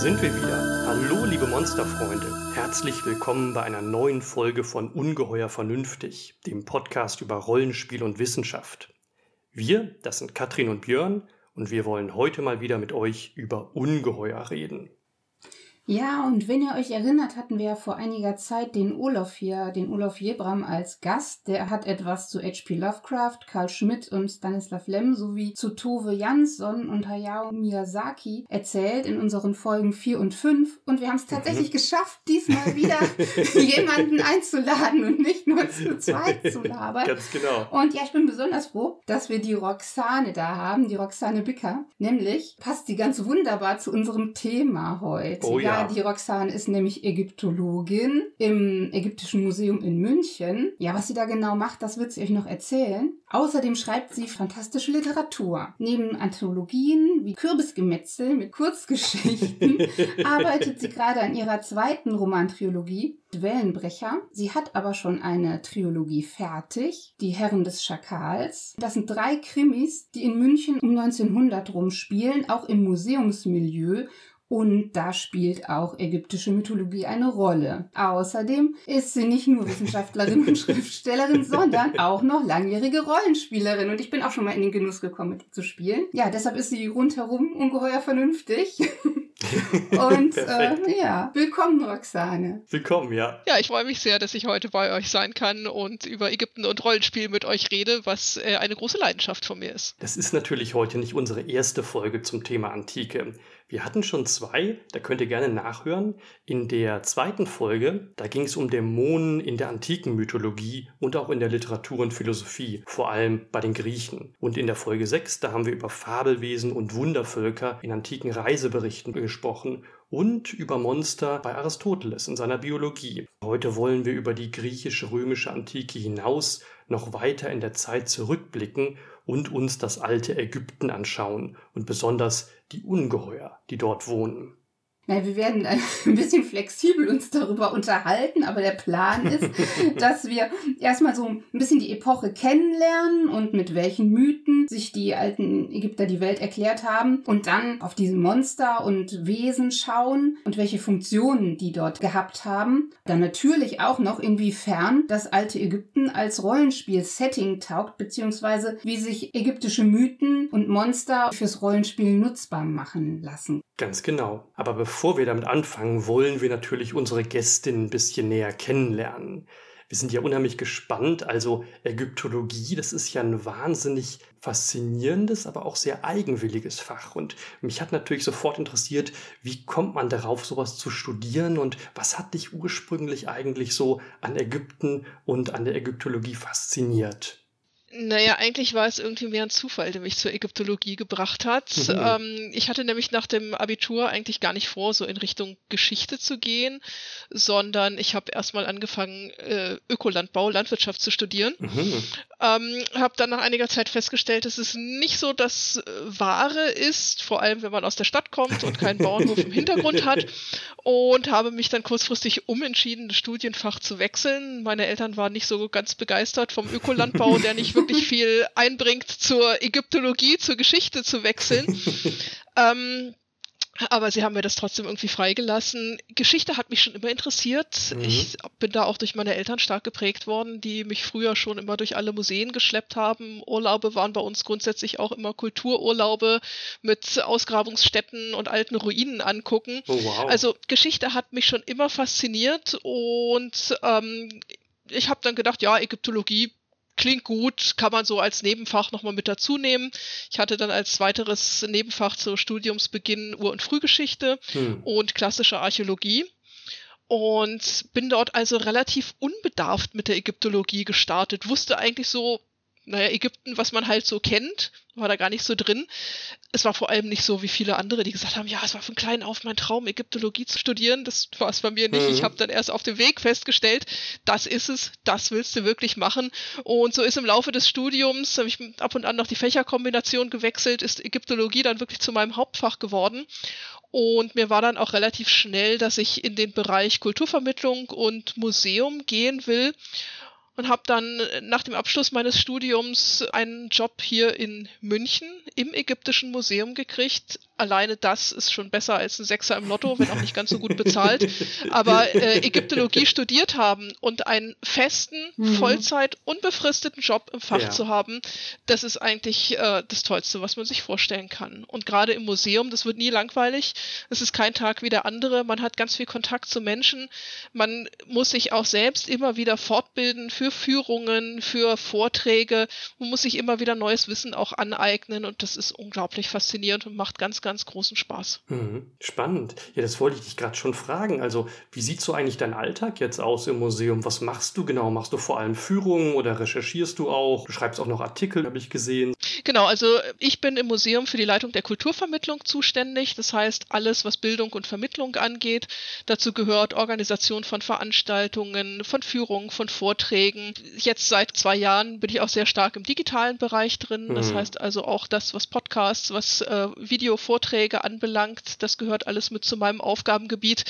sind wir wieder. Hallo, liebe Monsterfreunde. Herzlich willkommen bei einer neuen Folge von Ungeheuer Vernünftig, dem Podcast über Rollenspiel und Wissenschaft. Wir, das sind Katrin und Björn, und wir wollen heute mal wieder mit euch über Ungeheuer reden. Ja, und wenn ihr euch erinnert, hatten wir ja vor einiger Zeit den Olaf hier, den Olaf Jebram als Gast. Der hat etwas zu H.P. Lovecraft, Karl Schmidt und Stanislav Lem sowie zu Tove Jansson und Hayao Miyazaki erzählt in unseren Folgen 4 und 5. Und wir haben es tatsächlich mhm. geschafft, diesmal wieder jemanden einzuladen und nicht nur zu zweit zu labern. Ganz genau. Und ja, ich bin besonders froh, dass wir die Roxane da haben, die Roxane Bicker. Nämlich passt die ganz wunderbar zu unserem Thema heute. Oh ja die Roxane ist nämlich Ägyptologin im Ägyptischen Museum in München. Ja, was sie da genau macht, das wird sie euch noch erzählen. Außerdem schreibt sie fantastische Literatur. Neben Anthologien wie Kürbisgemetzel mit Kurzgeschichten arbeitet sie gerade an ihrer zweiten Romantrilogie, Wellenbrecher. Sie hat aber schon eine Trilogie fertig, Die Herren des Schakals. Das sind drei Krimis, die in München um 1900 rumspielen, auch im Museumsmilieu und da spielt auch ägyptische Mythologie eine Rolle. Außerdem ist sie nicht nur Wissenschaftlerin und Schriftstellerin, sondern auch noch langjährige Rollenspielerin. Und ich bin auch schon mal in den Genuss gekommen, mit ihr zu spielen. Ja, deshalb ist sie rundherum ungeheuer vernünftig. Und äh, ja, willkommen, Roxane. Willkommen, ja. Ja, ich freue mich sehr, dass ich heute bei euch sein kann und über Ägypten und Rollenspiel mit euch rede, was äh, eine große Leidenschaft von mir ist. Das ist natürlich heute nicht unsere erste Folge zum Thema Antike. Wir hatten schon zwei, da könnt ihr gerne nachhören. In der zweiten Folge, da ging es um Dämonen in der antiken Mythologie und auch in der Literatur und Philosophie, vor allem bei den Griechen. Und in der Folge 6, da haben wir über Fabelwesen und Wundervölker in antiken Reiseberichten gesprochen und über Monster bei Aristoteles in seiner Biologie. Heute wollen wir über die griechisch-römische Antike hinaus noch weiter in der Zeit zurückblicken und uns das alte Ägypten anschauen und besonders die Ungeheuer, die dort wohnen. Na, wir werden ein bisschen flexibel uns darüber unterhalten, aber der Plan ist, dass wir erstmal so ein bisschen die Epoche kennenlernen und mit welchen Mythen sich die alten Ägypter die Welt erklärt haben und dann auf diese Monster und Wesen schauen und welche Funktionen die dort gehabt haben. Dann natürlich auch noch inwiefern das alte Ägypten als Rollenspiel-Setting taugt, beziehungsweise wie sich ägyptische Mythen und Monster fürs Rollenspiel nutzbar machen lassen. Ganz genau. Aber bevor wir damit anfangen, wollen wir natürlich unsere Gästin ein bisschen näher kennenlernen. Wir sind ja unheimlich gespannt. Also Ägyptologie, das ist ja ein wahnsinnig faszinierendes, aber auch sehr eigenwilliges Fach. Und mich hat natürlich sofort interessiert, wie kommt man darauf, sowas zu studieren und was hat dich ursprünglich eigentlich so an Ägypten und an der Ägyptologie fasziniert? Naja, eigentlich war es irgendwie mehr ein Zufall, der mich zur Ägyptologie gebracht hat. Mhm. Ähm, ich hatte nämlich nach dem Abitur eigentlich gar nicht vor, so in Richtung Geschichte zu gehen, sondern ich habe erstmal angefangen, äh, Ökolandbau, Landwirtschaft zu studieren. Mhm. Ähm, habe dann nach einiger Zeit festgestellt, dass es nicht so das Wahre ist, vor allem wenn man aus der Stadt kommt und keinen Bauernhof im Hintergrund hat. Und habe mich dann kurzfristig umentschieden, das Studienfach zu wechseln. Meine Eltern waren nicht so ganz begeistert vom Ökolandbau, der nicht wirklich viel einbringt, zur Ägyptologie, zur Geschichte zu wechseln. ähm, aber sie haben mir das trotzdem irgendwie freigelassen. Geschichte hat mich schon immer interessiert. Mhm. Ich bin da auch durch meine Eltern stark geprägt worden, die mich früher schon immer durch alle Museen geschleppt haben. Urlaube waren bei uns grundsätzlich auch immer Kultururlaube mit Ausgrabungsstätten und alten Ruinen angucken. Oh, wow. Also Geschichte hat mich schon immer fasziniert und ähm, ich habe dann gedacht, ja, Ägyptologie klingt gut, kann man so als Nebenfach nochmal mit dazu nehmen. Ich hatte dann als weiteres Nebenfach zu Studiumsbeginn Ur- und Frühgeschichte hm. und klassische Archäologie und bin dort also relativ unbedarft mit der Ägyptologie gestartet, wusste eigentlich so, naja, Ägypten, was man halt so kennt, war da gar nicht so drin. Es war vor allem nicht so wie viele andere, die gesagt haben, ja, es war von klein auf mein Traum, Ägyptologie zu studieren. Das war es bei mir nicht. Mhm. Ich habe dann erst auf dem Weg festgestellt, das ist es, das willst du wirklich machen. Und so ist im Laufe des Studiums, habe ich ab und an noch die Fächerkombination gewechselt, ist Ägyptologie dann wirklich zu meinem Hauptfach geworden. Und mir war dann auch relativ schnell, dass ich in den Bereich Kulturvermittlung und Museum gehen will und habe dann nach dem Abschluss meines Studiums einen Job hier in München im Ägyptischen Museum gekriegt alleine das ist schon besser als ein Sechser im Lotto, wenn auch nicht ganz so gut bezahlt. Aber äh, Ägyptologie studiert haben und einen festen, mhm. Vollzeit, unbefristeten Job im Fach ja. zu haben, das ist eigentlich äh, das Tollste, was man sich vorstellen kann. Und gerade im Museum, das wird nie langweilig. Es ist kein Tag wie der andere. Man hat ganz viel Kontakt zu Menschen. Man muss sich auch selbst immer wieder fortbilden für Führungen, für Vorträge. Man muss sich immer wieder neues Wissen auch aneignen und das ist unglaublich faszinierend und macht ganz, ganz großen Spaß. Mhm. Spannend. Ja, das wollte ich dich gerade schon fragen. Also, wie sieht so eigentlich dein Alltag jetzt aus im Museum? Was machst du genau? Machst du vor allem Führungen oder recherchierst du auch? Du schreibst auch noch Artikel, habe ich gesehen. Genau, also ich bin im Museum für die Leitung der Kulturvermittlung zuständig. Das heißt, alles, was Bildung und Vermittlung angeht. Dazu gehört Organisation von Veranstaltungen, von Führungen, von Vorträgen. Jetzt seit zwei Jahren bin ich auch sehr stark im digitalen Bereich drin. Das mhm. heißt also auch das, was Podcasts, was äh, Videovorträge anbelangt, das gehört alles mit zu meinem Aufgabengebiet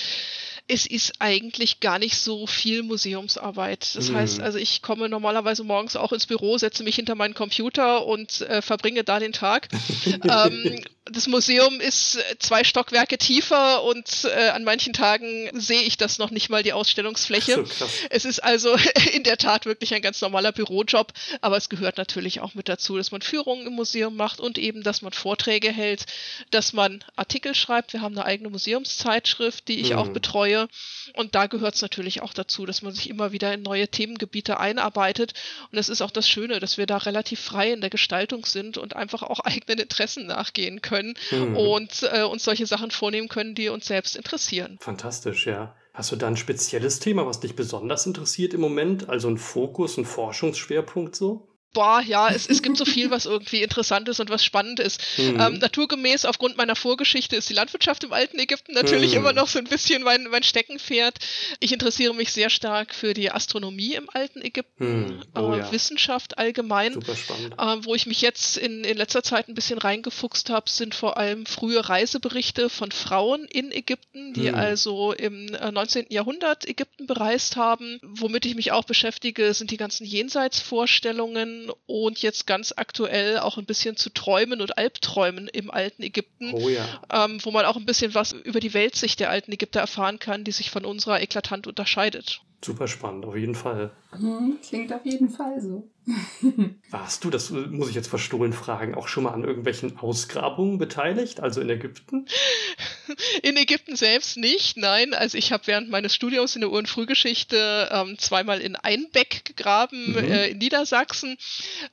es ist eigentlich gar nicht so viel Museumsarbeit. Das mhm. heißt, also ich komme normalerweise morgens auch ins Büro, setze mich hinter meinen Computer und äh, verbringe da den Tag. ähm, das Museum ist zwei Stockwerke tiefer und äh, an manchen Tagen sehe ich das noch nicht mal die Ausstellungsfläche. So, es ist also in der Tat wirklich ein ganz normaler Bürojob, aber es gehört natürlich auch mit dazu, dass man Führungen im Museum macht und eben, dass man Vorträge hält, dass man Artikel schreibt. Wir haben eine eigene Museumszeitschrift, die ich mhm. auch betreue und da gehört es natürlich auch dazu, dass man sich immer wieder in neue Themengebiete einarbeitet. Und das ist auch das Schöne, dass wir da relativ frei in der Gestaltung sind und einfach auch eigenen Interessen nachgehen können mhm. und äh, uns solche Sachen vornehmen können, die uns selbst interessieren. Fantastisch, ja. Hast du da ein spezielles Thema, was dich besonders interessiert im Moment? Also ein Fokus, ein Forschungsschwerpunkt so? Boah, ja, es, es gibt so viel, was irgendwie interessant ist und was spannend ist. Mhm. Ähm, naturgemäß, aufgrund meiner Vorgeschichte, ist die Landwirtschaft im alten Ägypten natürlich mhm. immer noch so ein bisschen mein, mein Steckenpferd. Ich interessiere mich sehr stark für die Astronomie im alten Ägypten, mhm. oh, äh, ja. Wissenschaft allgemein. Äh, wo ich mich jetzt in, in letzter Zeit ein bisschen reingefuchst habe, sind vor allem frühe Reiseberichte von Frauen in Ägypten, die mhm. also im 19. Äh, Jahrhundert Ägypten bereist haben. Womit ich mich auch beschäftige, sind die ganzen Jenseitsvorstellungen und jetzt ganz aktuell auch ein bisschen zu Träumen und Albträumen im alten Ägypten, oh ja. ähm, wo man auch ein bisschen was über die Weltsicht der alten Ägypter erfahren kann, die sich von unserer eklatant unterscheidet. Super spannend, auf jeden Fall. Mhm, klingt auf jeden Fall so. Warst du, das muss ich jetzt verstohlen fragen, auch schon mal an irgendwelchen Ausgrabungen beteiligt, also in Ägypten? In Ägypten selbst nicht, nein. Also ich habe während meines Studiums in der Uhrenfrühgeschichte ähm, zweimal in Einbeck gegraben, mhm. äh, in Niedersachsen.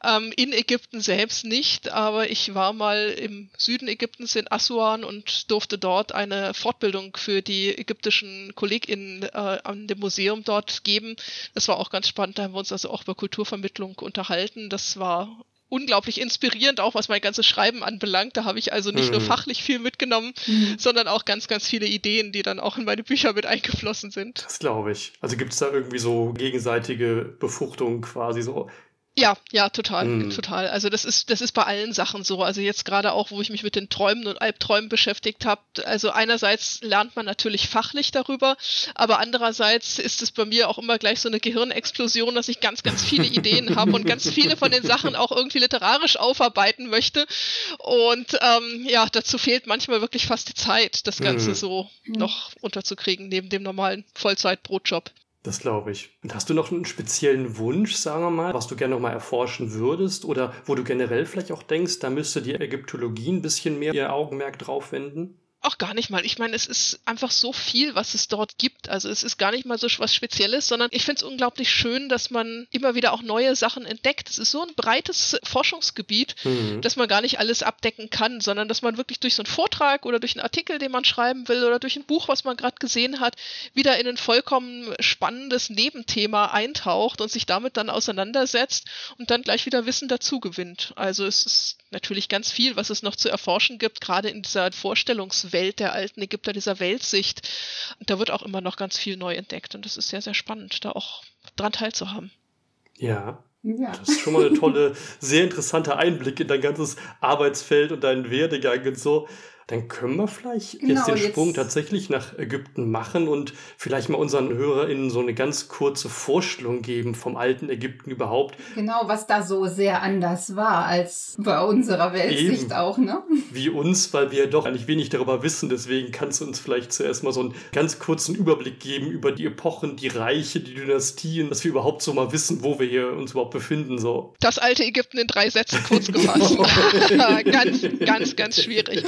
Ähm, in Ägypten selbst nicht, aber ich war mal im Süden Ägyptens in Assuan und durfte dort eine Fortbildung für die ägyptischen KollegInnen äh, an dem Museum dort geben. Das war auch ganz spannend, da haben wir uns also auch über Kulturvermittlung unterhalten. Das war unglaublich inspirierend, auch was mein ganzes Schreiben anbelangt. Da habe ich also nicht mhm. nur fachlich viel mitgenommen, mhm. sondern auch ganz, ganz viele Ideen, die dann auch in meine Bücher mit eingeflossen sind. Das glaube ich. Also gibt es da irgendwie so gegenseitige Befruchtung quasi so ja, ja, total, mm. total. Also das ist, das ist bei allen Sachen so. Also jetzt gerade auch, wo ich mich mit den Träumen und Albträumen beschäftigt habe. Also einerseits lernt man natürlich fachlich darüber, aber andererseits ist es bei mir auch immer gleich so eine Gehirnexplosion, dass ich ganz, ganz viele Ideen habe und ganz viele von den Sachen auch irgendwie literarisch aufarbeiten möchte. Und ähm, ja, dazu fehlt manchmal wirklich fast die Zeit, das Ganze mm. so mm. noch unterzukriegen neben dem normalen Vollzeit-Brotjob. Das glaube ich. Und hast du noch einen speziellen Wunsch, sagen wir mal, was du gerne noch mal erforschen würdest oder wo du generell vielleicht auch denkst, da müsste die Ägyptologie ein bisschen mehr ihr Augenmerk drauf wenden? Auch gar nicht mal. Ich meine, es ist einfach so viel, was es dort gibt. Also es ist gar nicht mal so was Spezielles, sondern ich finde es unglaublich schön, dass man immer wieder auch neue Sachen entdeckt. Es ist so ein breites Forschungsgebiet, mhm. dass man gar nicht alles abdecken kann, sondern dass man wirklich durch so einen Vortrag oder durch einen Artikel, den man schreiben will oder durch ein Buch, was man gerade gesehen hat, wieder in ein vollkommen spannendes Nebenthema eintaucht und sich damit dann auseinandersetzt und dann gleich wieder Wissen dazu gewinnt. Also es ist natürlich ganz viel, was es noch zu erforschen gibt, gerade in dieser Vorstellungswelt der alten Ägypter, dieser Weltsicht. Und da wird auch immer noch ganz viel neu entdeckt und das ist sehr, sehr spannend, da auch dran teilzuhaben. Ja. Ja. Das ist schon mal eine tolle, sehr interessante Einblick in dein ganzes Arbeitsfeld und deinen Werdegang und so. Dann können wir vielleicht genau, jetzt den Sprung jetzt tatsächlich nach Ägypten machen und vielleicht mal unseren HörerInnen so eine ganz kurze Vorstellung geben vom alten Ägypten überhaupt. Genau, was da so sehr anders war als bei unserer Weltsicht Eben. auch, ne? Wie uns, weil wir doch eigentlich wenig darüber wissen. Deswegen kannst du uns vielleicht zuerst mal so einen ganz kurzen Überblick geben über die Epochen, die Reiche, die Dynastien, dass wir überhaupt so mal wissen, wo wir hier uns überhaupt befinden. So. Das alte Ägypten in drei Sätzen kurz gefasst. ganz, ganz, ganz schwierig.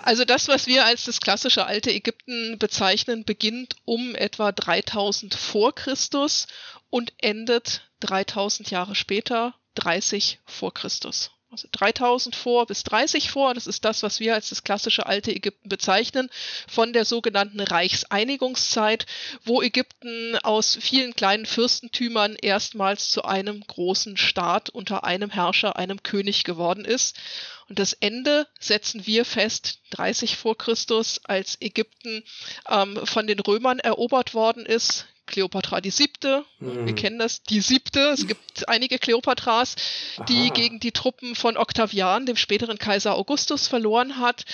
Also das, was wir als das klassische alte Ägypten bezeichnen, beginnt um etwa 3000 vor Christus und endet 3000 Jahre später, 30 vor Christus. Also 3000 vor bis 30 vor, das ist das, was wir als das klassische alte Ägypten bezeichnen, von der sogenannten Reichseinigungszeit, wo Ägypten aus vielen kleinen Fürstentümern erstmals zu einem großen Staat unter einem Herrscher, einem König geworden ist. Und das Ende setzen wir fest, 30 vor Christus, als Ägypten ähm, von den Römern erobert worden ist, Kleopatra die siebte. Mhm. Wir kennen das, die siebte. Es gibt einige Kleopatras, die Aha. gegen die Truppen von Octavian, dem späteren Kaiser Augustus, verloren hat.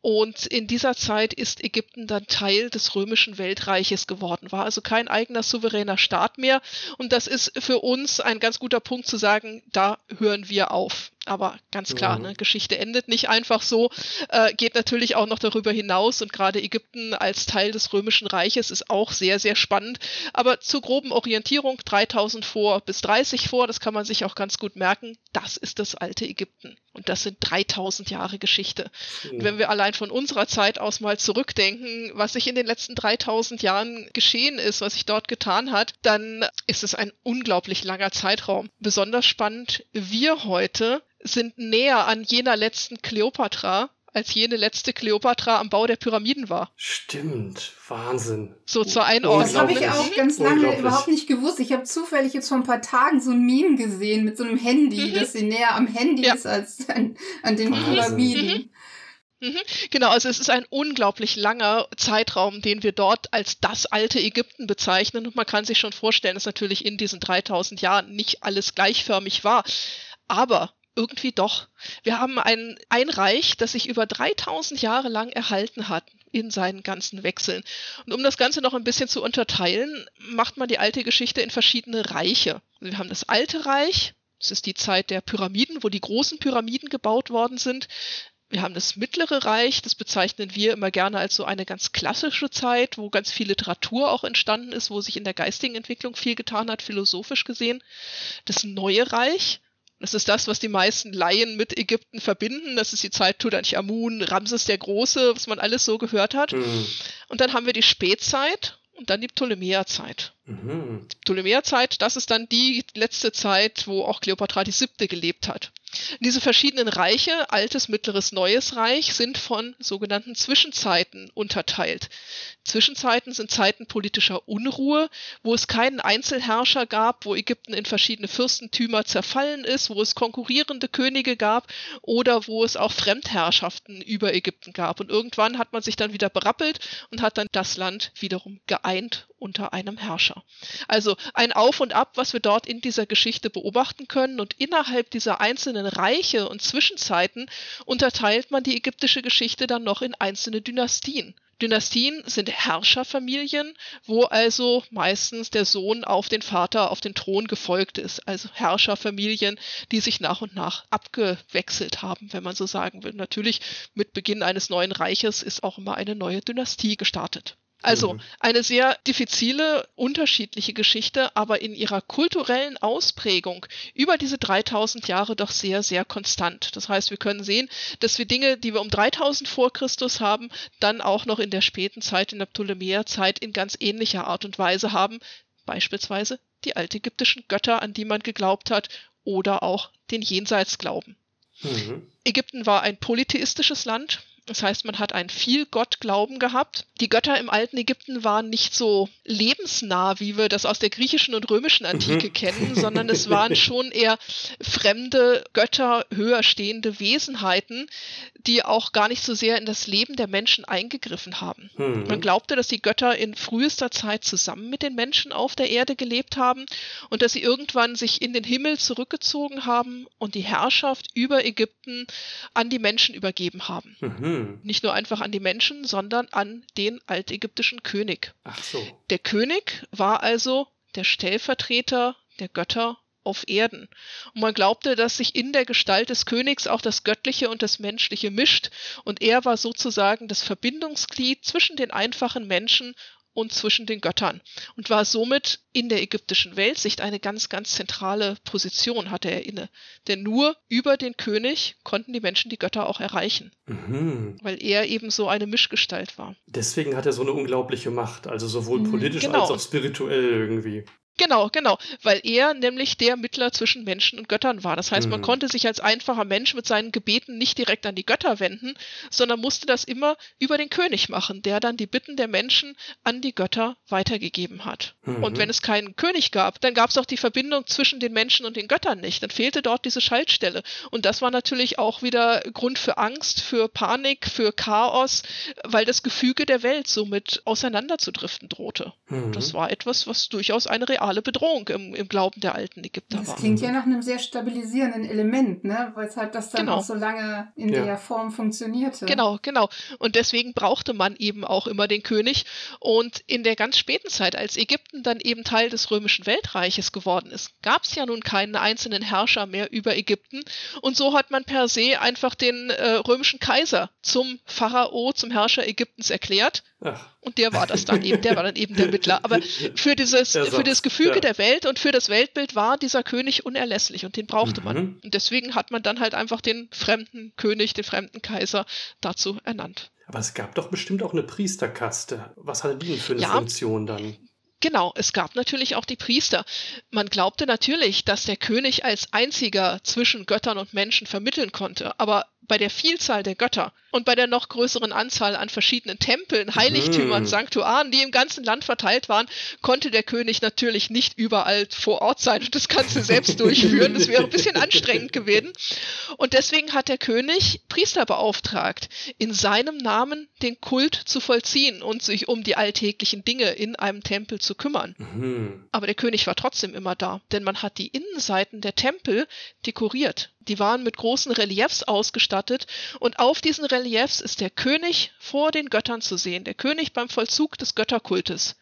Und in dieser Zeit ist Ägypten dann Teil des römischen Weltreiches geworden, war also kein eigener souveräner Staat mehr. Und das ist für uns ein ganz guter Punkt zu sagen, da hören wir auf. Aber ganz klar, mhm. ne, Geschichte endet nicht einfach so, äh, geht natürlich auch noch darüber hinaus und gerade Ägypten als Teil des Römischen Reiches ist auch sehr, sehr spannend. Aber zur groben Orientierung 3000 vor bis 30 vor, das kann man sich auch ganz gut merken, das ist das alte Ägypten. Und das sind 3000 Jahre Geschichte. Und wenn wir allein von unserer Zeit aus mal zurückdenken, was sich in den letzten 3000 Jahren geschehen ist, was sich dort getan hat, dann ist es ein unglaublich langer Zeitraum. Besonders spannend, wir heute sind näher an jener letzten Kleopatra, als jene letzte Kleopatra am Bau der Pyramiden war. Stimmt, Wahnsinn. So zur Einordnung. Das habe ich auch ganz lange überhaupt nicht gewusst. Ich habe zufällig jetzt vor ein paar Tagen so ein Meme gesehen mit so einem Handy, mhm. dass sie näher am Handy ja. ist als an, an den Wahnsinn. Pyramiden. Mhm. Mhm. Genau, also es ist ein unglaublich langer Zeitraum, den wir dort als das alte Ägypten bezeichnen. Und man kann sich schon vorstellen, dass natürlich in diesen 3000 Jahren nicht alles gleichförmig war. Aber irgendwie doch. Wir haben ein, ein Reich, das sich über 3000 Jahre lang erhalten hat in seinen ganzen Wechseln. Und um das Ganze noch ein bisschen zu unterteilen, macht man die alte Geschichte in verschiedene Reiche. Wir haben das alte Reich, das ist die Zeit der Pyramiden, wo die großen Pyramiden gebaut worden sind. Wir haben das mittlere Reich, das bezeichnen wir immer gerne als so eine ganz klassische Zeit, wo ganz viel Literatur auch entstanden ist, wo sich in der geistigen Entwicklung viel getan hat, philosophisch gesehen. Das neue Reich, das ist das, was die meisten Laien mit Ägypten verbinden. Das ist die Zeit Tutanchamun, Ramses der Große, was man alles so gehört hat. Mhm. Und dann haben wir die Spätzeit und dann die Ptolemäerzeit. Mhm. Ptolemäerzeit, das ist dann die letzte Zeit, wo auch Kleopatra die siebte gelebt hat. Diese verschiedenen Reiche, altes, mittleres, neues Reich, sind von sogenannten Zwischenzeiten unterteilt. Zwischenzeiten sind Zeiten politischer Unruhe, wo es keinen Einzelherrscher gab, wo Ägypten in verschiedene Fürstentümer zerfallen ist, wo es konkurrierende Könige gab oder wo es auch Fremdherrschaften über Ägypten gab. Und irgendwann hat man sich dann wieder berappelt und hat dann das Land wiederum geeint unter einem Herrscher. Also ein Auf und Ab, was wir dort in dieser Geschichte beobachten können. Und innerhalb dieser einzelnen Reiche und Zwischenzeiten unterteilt man die ägyptische Geschichte dann noch in einzelne Dynastien. Dynastien sind Herrscherfamilien, wo also meistens der Sohn auf den Vater auf den Thron gefolgt ist. Also Herrscherfamilien, die sich nach und nach abgewechselt haben, wenn man so sagen will. Natürlich mit Beginn eines neuen Reiches ist auch immer eine neue Dynastie gestartet. Also mhm. eine sehr diffizile, unterschiedliche Geschichte, aber in ihrer kulturellen Ausprägung über diese 3000 Jahre doch sehr, sehr konstant. Das heißt, wir können sehen, dass wir Dinge, die wir um 3000 vor Christus haben, dann auch noch in der späten Zeit, in der Ptolemäerzeit in ganz ähnlicher Art und Weise haben. Beispielsweise die altägyptischen Götter, an die man geglaubt hat, oder auch den Jenseitsglauben. Mhm. Ägypten war ein polytheistisches Land. Das heißt, man hat einen viel Gottglauben gehabt. Die Götter im alten Ägypten waren nicht so lebensnah, wie wir das aus der griechischen und römischen Antike mhm. kennen, sondern es waren schon eher fremde Götter, höher stehende Wesenheiten, die auch gar nicht so sehr in das Leben der Menschen eingegriffen haben. Mhm. Man glaubte, dass die Götter in frühester Zeit zusammen mit den Menschen auf der Erde gelebt haben und dass sie irgendwann sich in den Himmel zurückgezogen haben und die Herrschaft über Ägypten an die Menschen übergeben haben. Mhm. Mhm. Nicht nur einfach an die Menschen, sondern an den altägyptischen König. Ach so. Der König war also der Stellvertreter der Götter auf Erden. Und man glaubte, dass sich in der Gestalt des Königs auch das Göttliche und das Menschliche mischt, und er war sozusagen das Verbindungsglied zwischen den einfachen Menschen und zwischen den Göttern und war somit in der ägyptischen Weltsicht eine ganz, ganz zentrale Position hatte er inne. Denn nur über den König konnten die Menschen die Götter auch erreichen, mhm. weil er eben so eine Mischgestalt war. Deswegen hat er so eine unglaubliche Macht, also sowohl mhm. politisch genau. als auch spirituell irgendwie. Genau, genau, weil er nämlich der Mittler zwischen Menschen und Göttern war. Das heißt, mhm. man konnte sich als einfacher Mensch mit seinen Gebeten nicht direkt an die Götter wenden, sondern musste das immer über den König machen, der dann die Bitten der Menschen an die Götter weitergegeben hat. Mhm. Und wenn es keinen König gab, dann gab es auch die Verbindung zwischen den Menschen und den Göttern nicht. Dann fehlte dort diese Schaltstelle. Und das war natürlich auch wieder Grund für Angst, für Panik, für Chaos, weil das Gefüge der Welt somit auseinanderzudriften drohte. Mhm. Das war etwas, was durchaus eine reale reale Bedrohung im, im Glauben der alten Ägypter das war. Das klingt ja nach einem sehr stabilisierenden Element, ne? Weshalb das dann genau. auch so lange in ja. der Form funktionierte. Genau, genau. Und deswegen brauchte man eben auch immer den König. Und in der ganz späten Zeit, als Ägypten dann eben Teil des römischen Weltreiches geworden ist, gab es ja nun keinen einzelnen Herrscher mehr über Ägypten. Und so hat man per se einfach den äh, römischen Kaiser zum Pharao, zum Herrscher Ägyptens erklärt. Ach. Und der war das dann eben, der war dann eben der Mittler. Aber für dieses, für das Gefüge ja. der Welt und für das Weltbild war dieser König unerlässlich und den brauchte mhm. man. Und deswegen hat man dann halt einfach den fremden König, den fremden Kaiser dazu ernannt. Aber es gab doch bestimmt auch eine Priesterkaste. Was hatte die denn für eine ja, Funktion dann? Genau, es gab natürlich auch die Priester. Man glaubte natürlich, dass der König als einziger zwischen Göttern und Menschen vermitteln konnte, aber bei der Vielzahl der Götter und bei der noch größeren Anzahl an verschiedenen Tempeln, Heiligtümern, mhm. Sanktuaren, die im ganzen Land verteilt waren, konnte der König natürlich nicht überall vor Ort sein und das Ganze selbst durchführen. Das wäre ein bisschen anstrengend gewesen. Und deswegen hat der König Priester beauftragt, in seinem Namen den Kult zu vollziehen und sich um die alltäglichen Dinge in einem Tempel zu kümmern. Mhm. Aber der König war trotzdem immer da, denn man hat die Innenseiten der Tempel dekoriert. Die waren mit großen Reliefs ausgestattet und auf diesen Reliefs ist der König vor den Göttern zu sehen, der König beim Vollzug des Götterkultes.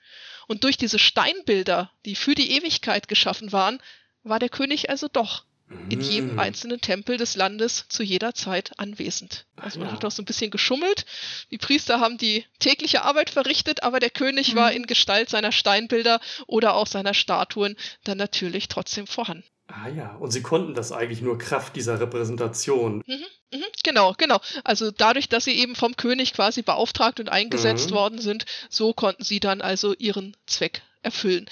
Und durch diese Steinbilder, die für die Ewigkeit geschaffen waren, war der König also doch in jedem mm. einzelnen Tempel des Landes zu jeder Zeit anwesend. Also man hat auch so ein bisschen geschummelt. Die Priester haben die tägliche Arbeit verrichtet, aber der König war mhm. in Gestalt seiner Steinbilder oder auch seiner Statuen dann natürlich trotzdem vorhanden. Ah ja, und sie konnten das eigentlich nur Kraft dieser Repräsentation. Mhm, mh, genau, genau. Also dadurch, dass sie eben vom König quasi beauftragt und eingesetzt mhm. worden sind, so konnten sie dann also ihren Zweck erfüllen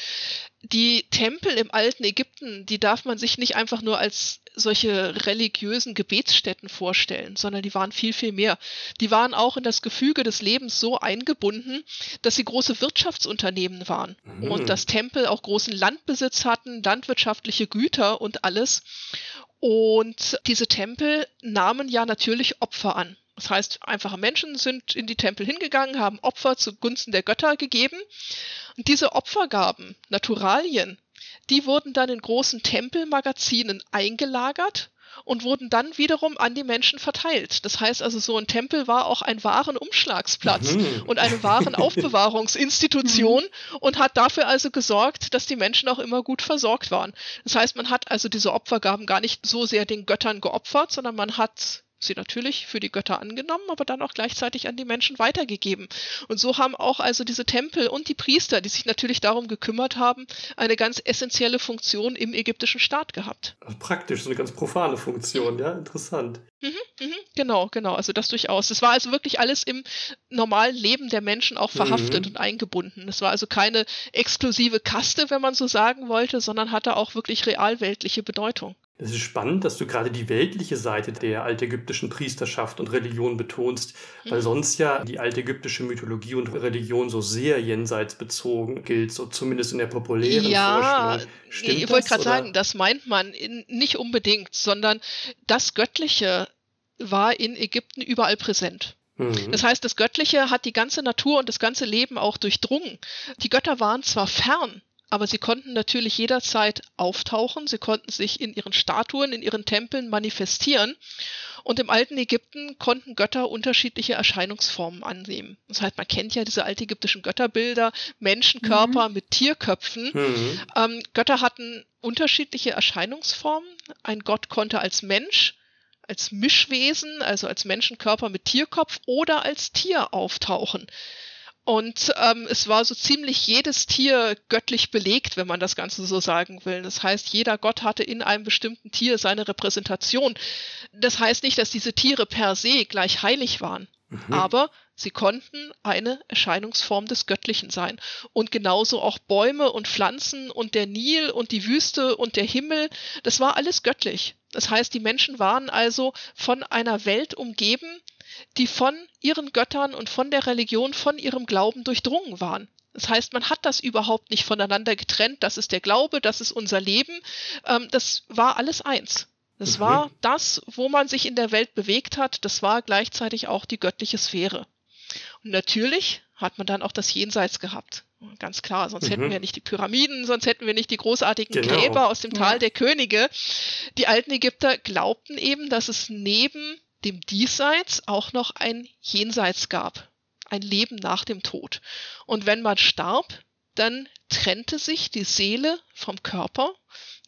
die Tempel im alten Ägypten, die darf man sich nicht einfach nur als solche religiösen Gebetsstätten vorstellen, sondern die waren viel, viel mehr. Die waren auch in das Gefüge des Lebens so eingebunden, dass sie große Wirtschaftsunternehmen waren mhm. und dass Tempel auch großen Landbesitz hatten, landwirtschaftliche Güter und alles. Und diese Tempel nahmen ja natürlich Opfer an. Das heißt, einfache Menschen sind in die Tempel hingegangen, haben Opfer zugunsten der Götter gegeben. Und diese Opfergaben, Naturalien, die wurden dann in großen Tempelmagazinen eingelagert und wurden dann wiederum an die Menschen verteilt. Das heißt also, so ein Tempel war auch ein Warenumschlagsplatz mhm. und eine Warenaufbewahrungsinstitution mhm. und hat dafür also gesorgt, dass die Menschen auch immer gut versorgt waren. Das heißt, man hat also diese Opfergaben gar nicht so sehr den Göttern geopfert, sondern man hat sie natürlich für die Götter angenommen, aber dann auch gleichzeitig an die Menschen weitergegeben. Und so haben auch also diese Tempel und die Priester, die sich natürlich darum gekümmert haben, eine ganz essentielle Funktion im ägyptischen Staat gehabt. Praktisch, so eine ganz profane Funktion, ja, interessant. Mhm, mhm, genau, genau, also das durchaus. Es war also wirklich alles im normalen Leben der Menschen auch verhaftet mhm. und eingebunden. Es war also keine exklusive Kaste, wenn man so sagen wollte, sondern hatte auch wirklich realweltliche Bedeutung. Es ist spannend, dass du gerade die weltliche Seite der altägyptischen Priesterschaft und Religion betonst, weil mhm. sonst ja die altägyptische Mythologie und Religion so sehr jenseitsbezogen gilt, so zumindest in der populären ja, Vorstellung. Stimmt ich wollte gerade sagen, das meint man in, nicht unbedingt, sondern das Göttliche war in Ägypten überall präsent. Mhm. Das heißt, das Göttliche hat die ganze Natur und das ganze Leben auch durchdrungen. Die Götter waren zwar fern, aber sie konnten natürlich jederzeit auftauchen, sie konnten sich in ihren Statuen, in ihren Tempeln manifestieren Und im alten Ägypten konnten Götter unterschiedliche Erscheinungsformen annehmen. Das heißt, man kennt ja diese altägyptischen Götterbilder, Menschenkörper mhm. mit Tierköpfen. Mhm. Ähm, Götter hatten unterschiedliche Erscheinungsformen. Ein Gott konnte als Mensch, als Mischwesen, also als Menschenkörper mit Tierkopf oder als Tier auftauchen. Und ähm, es war so ziemlich jedes Tier göttlich belegt, wenn man das Ganze so sagen will. Das heißt, jeder Gott hatte in einem bestimmten Tier seine Repräsentation. Das heißt nicht, dass diese Tiere per se gleich heilig waren, mhm. aber sie konnten eine Erscheinungsform des Göttlichen sein. Und genauso auch Bäume und Pflanzen und der Nil und die Wüste und der Himmel, das war alles göttlich. Das heißt, die Menschen waren also von einer Welt umgeben, die von ihren Göttern und von der Religion, von ihrem Glauben durchdrungen waren. Das heißt, man hat das überhaupt nicht voneinander getrennt. Das ist der Glaube, das ist unser Leben. Ähm, das war alles eins. Das war das, wo man sich in der Welt bewegt hat. Das war gleichzeitig auch die göttliche Sphäre. Und natürlich hat man dann auch das Jenseits gehabt. Ganz klar, sonst mhm. hätten wir nicht die Pyramiden, sonst hätten wir nicht die großartigen genau. Gräber aus dem Tal ja. der Könige. Die alten Ägypter glaubten eben, dass es neben dem Diesseits auch noch ein Jenseits gab, ein Leben nach dem Tod. Und wenn man starb, dann trennte sich die Seele vom Körper.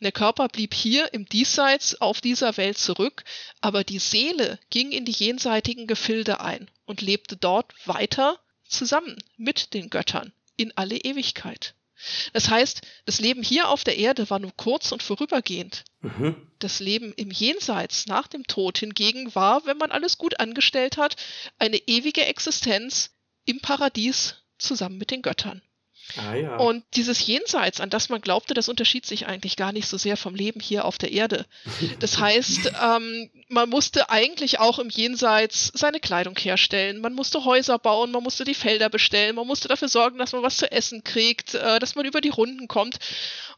Der Körper blieb hier im Diesseits auf dieser Welt zurück, aber die Seele ging in die jenseitigen Gefilde ein und lebte dort weiter zusammen mit den Göttern in alle Ewigkeit. Das heißt, das Leben hier auf der Erde war nur kurz und vorübergehend. Mhm. Das Leben im Jenseits nach dem Tod hingegen war, wenn man alles gut angestellt hat, eine ewige Existenz im Paradies zusammen mit den Göttern. Ah, ja. Und dieses Jenseits, an das man glaubte, das unterschied sich eigentlich gar nicht so sehr vom Leben hier auf der Erde. Das heißt, ähm, man musste eigentlich auch im Jenseits seine Kleidung herstellen, man musste Häuser bauen, man musste die Felder bestellen, man musste dafür sorgen, dass man was zu essen kriegt, äh, dass man über die Runden kommt.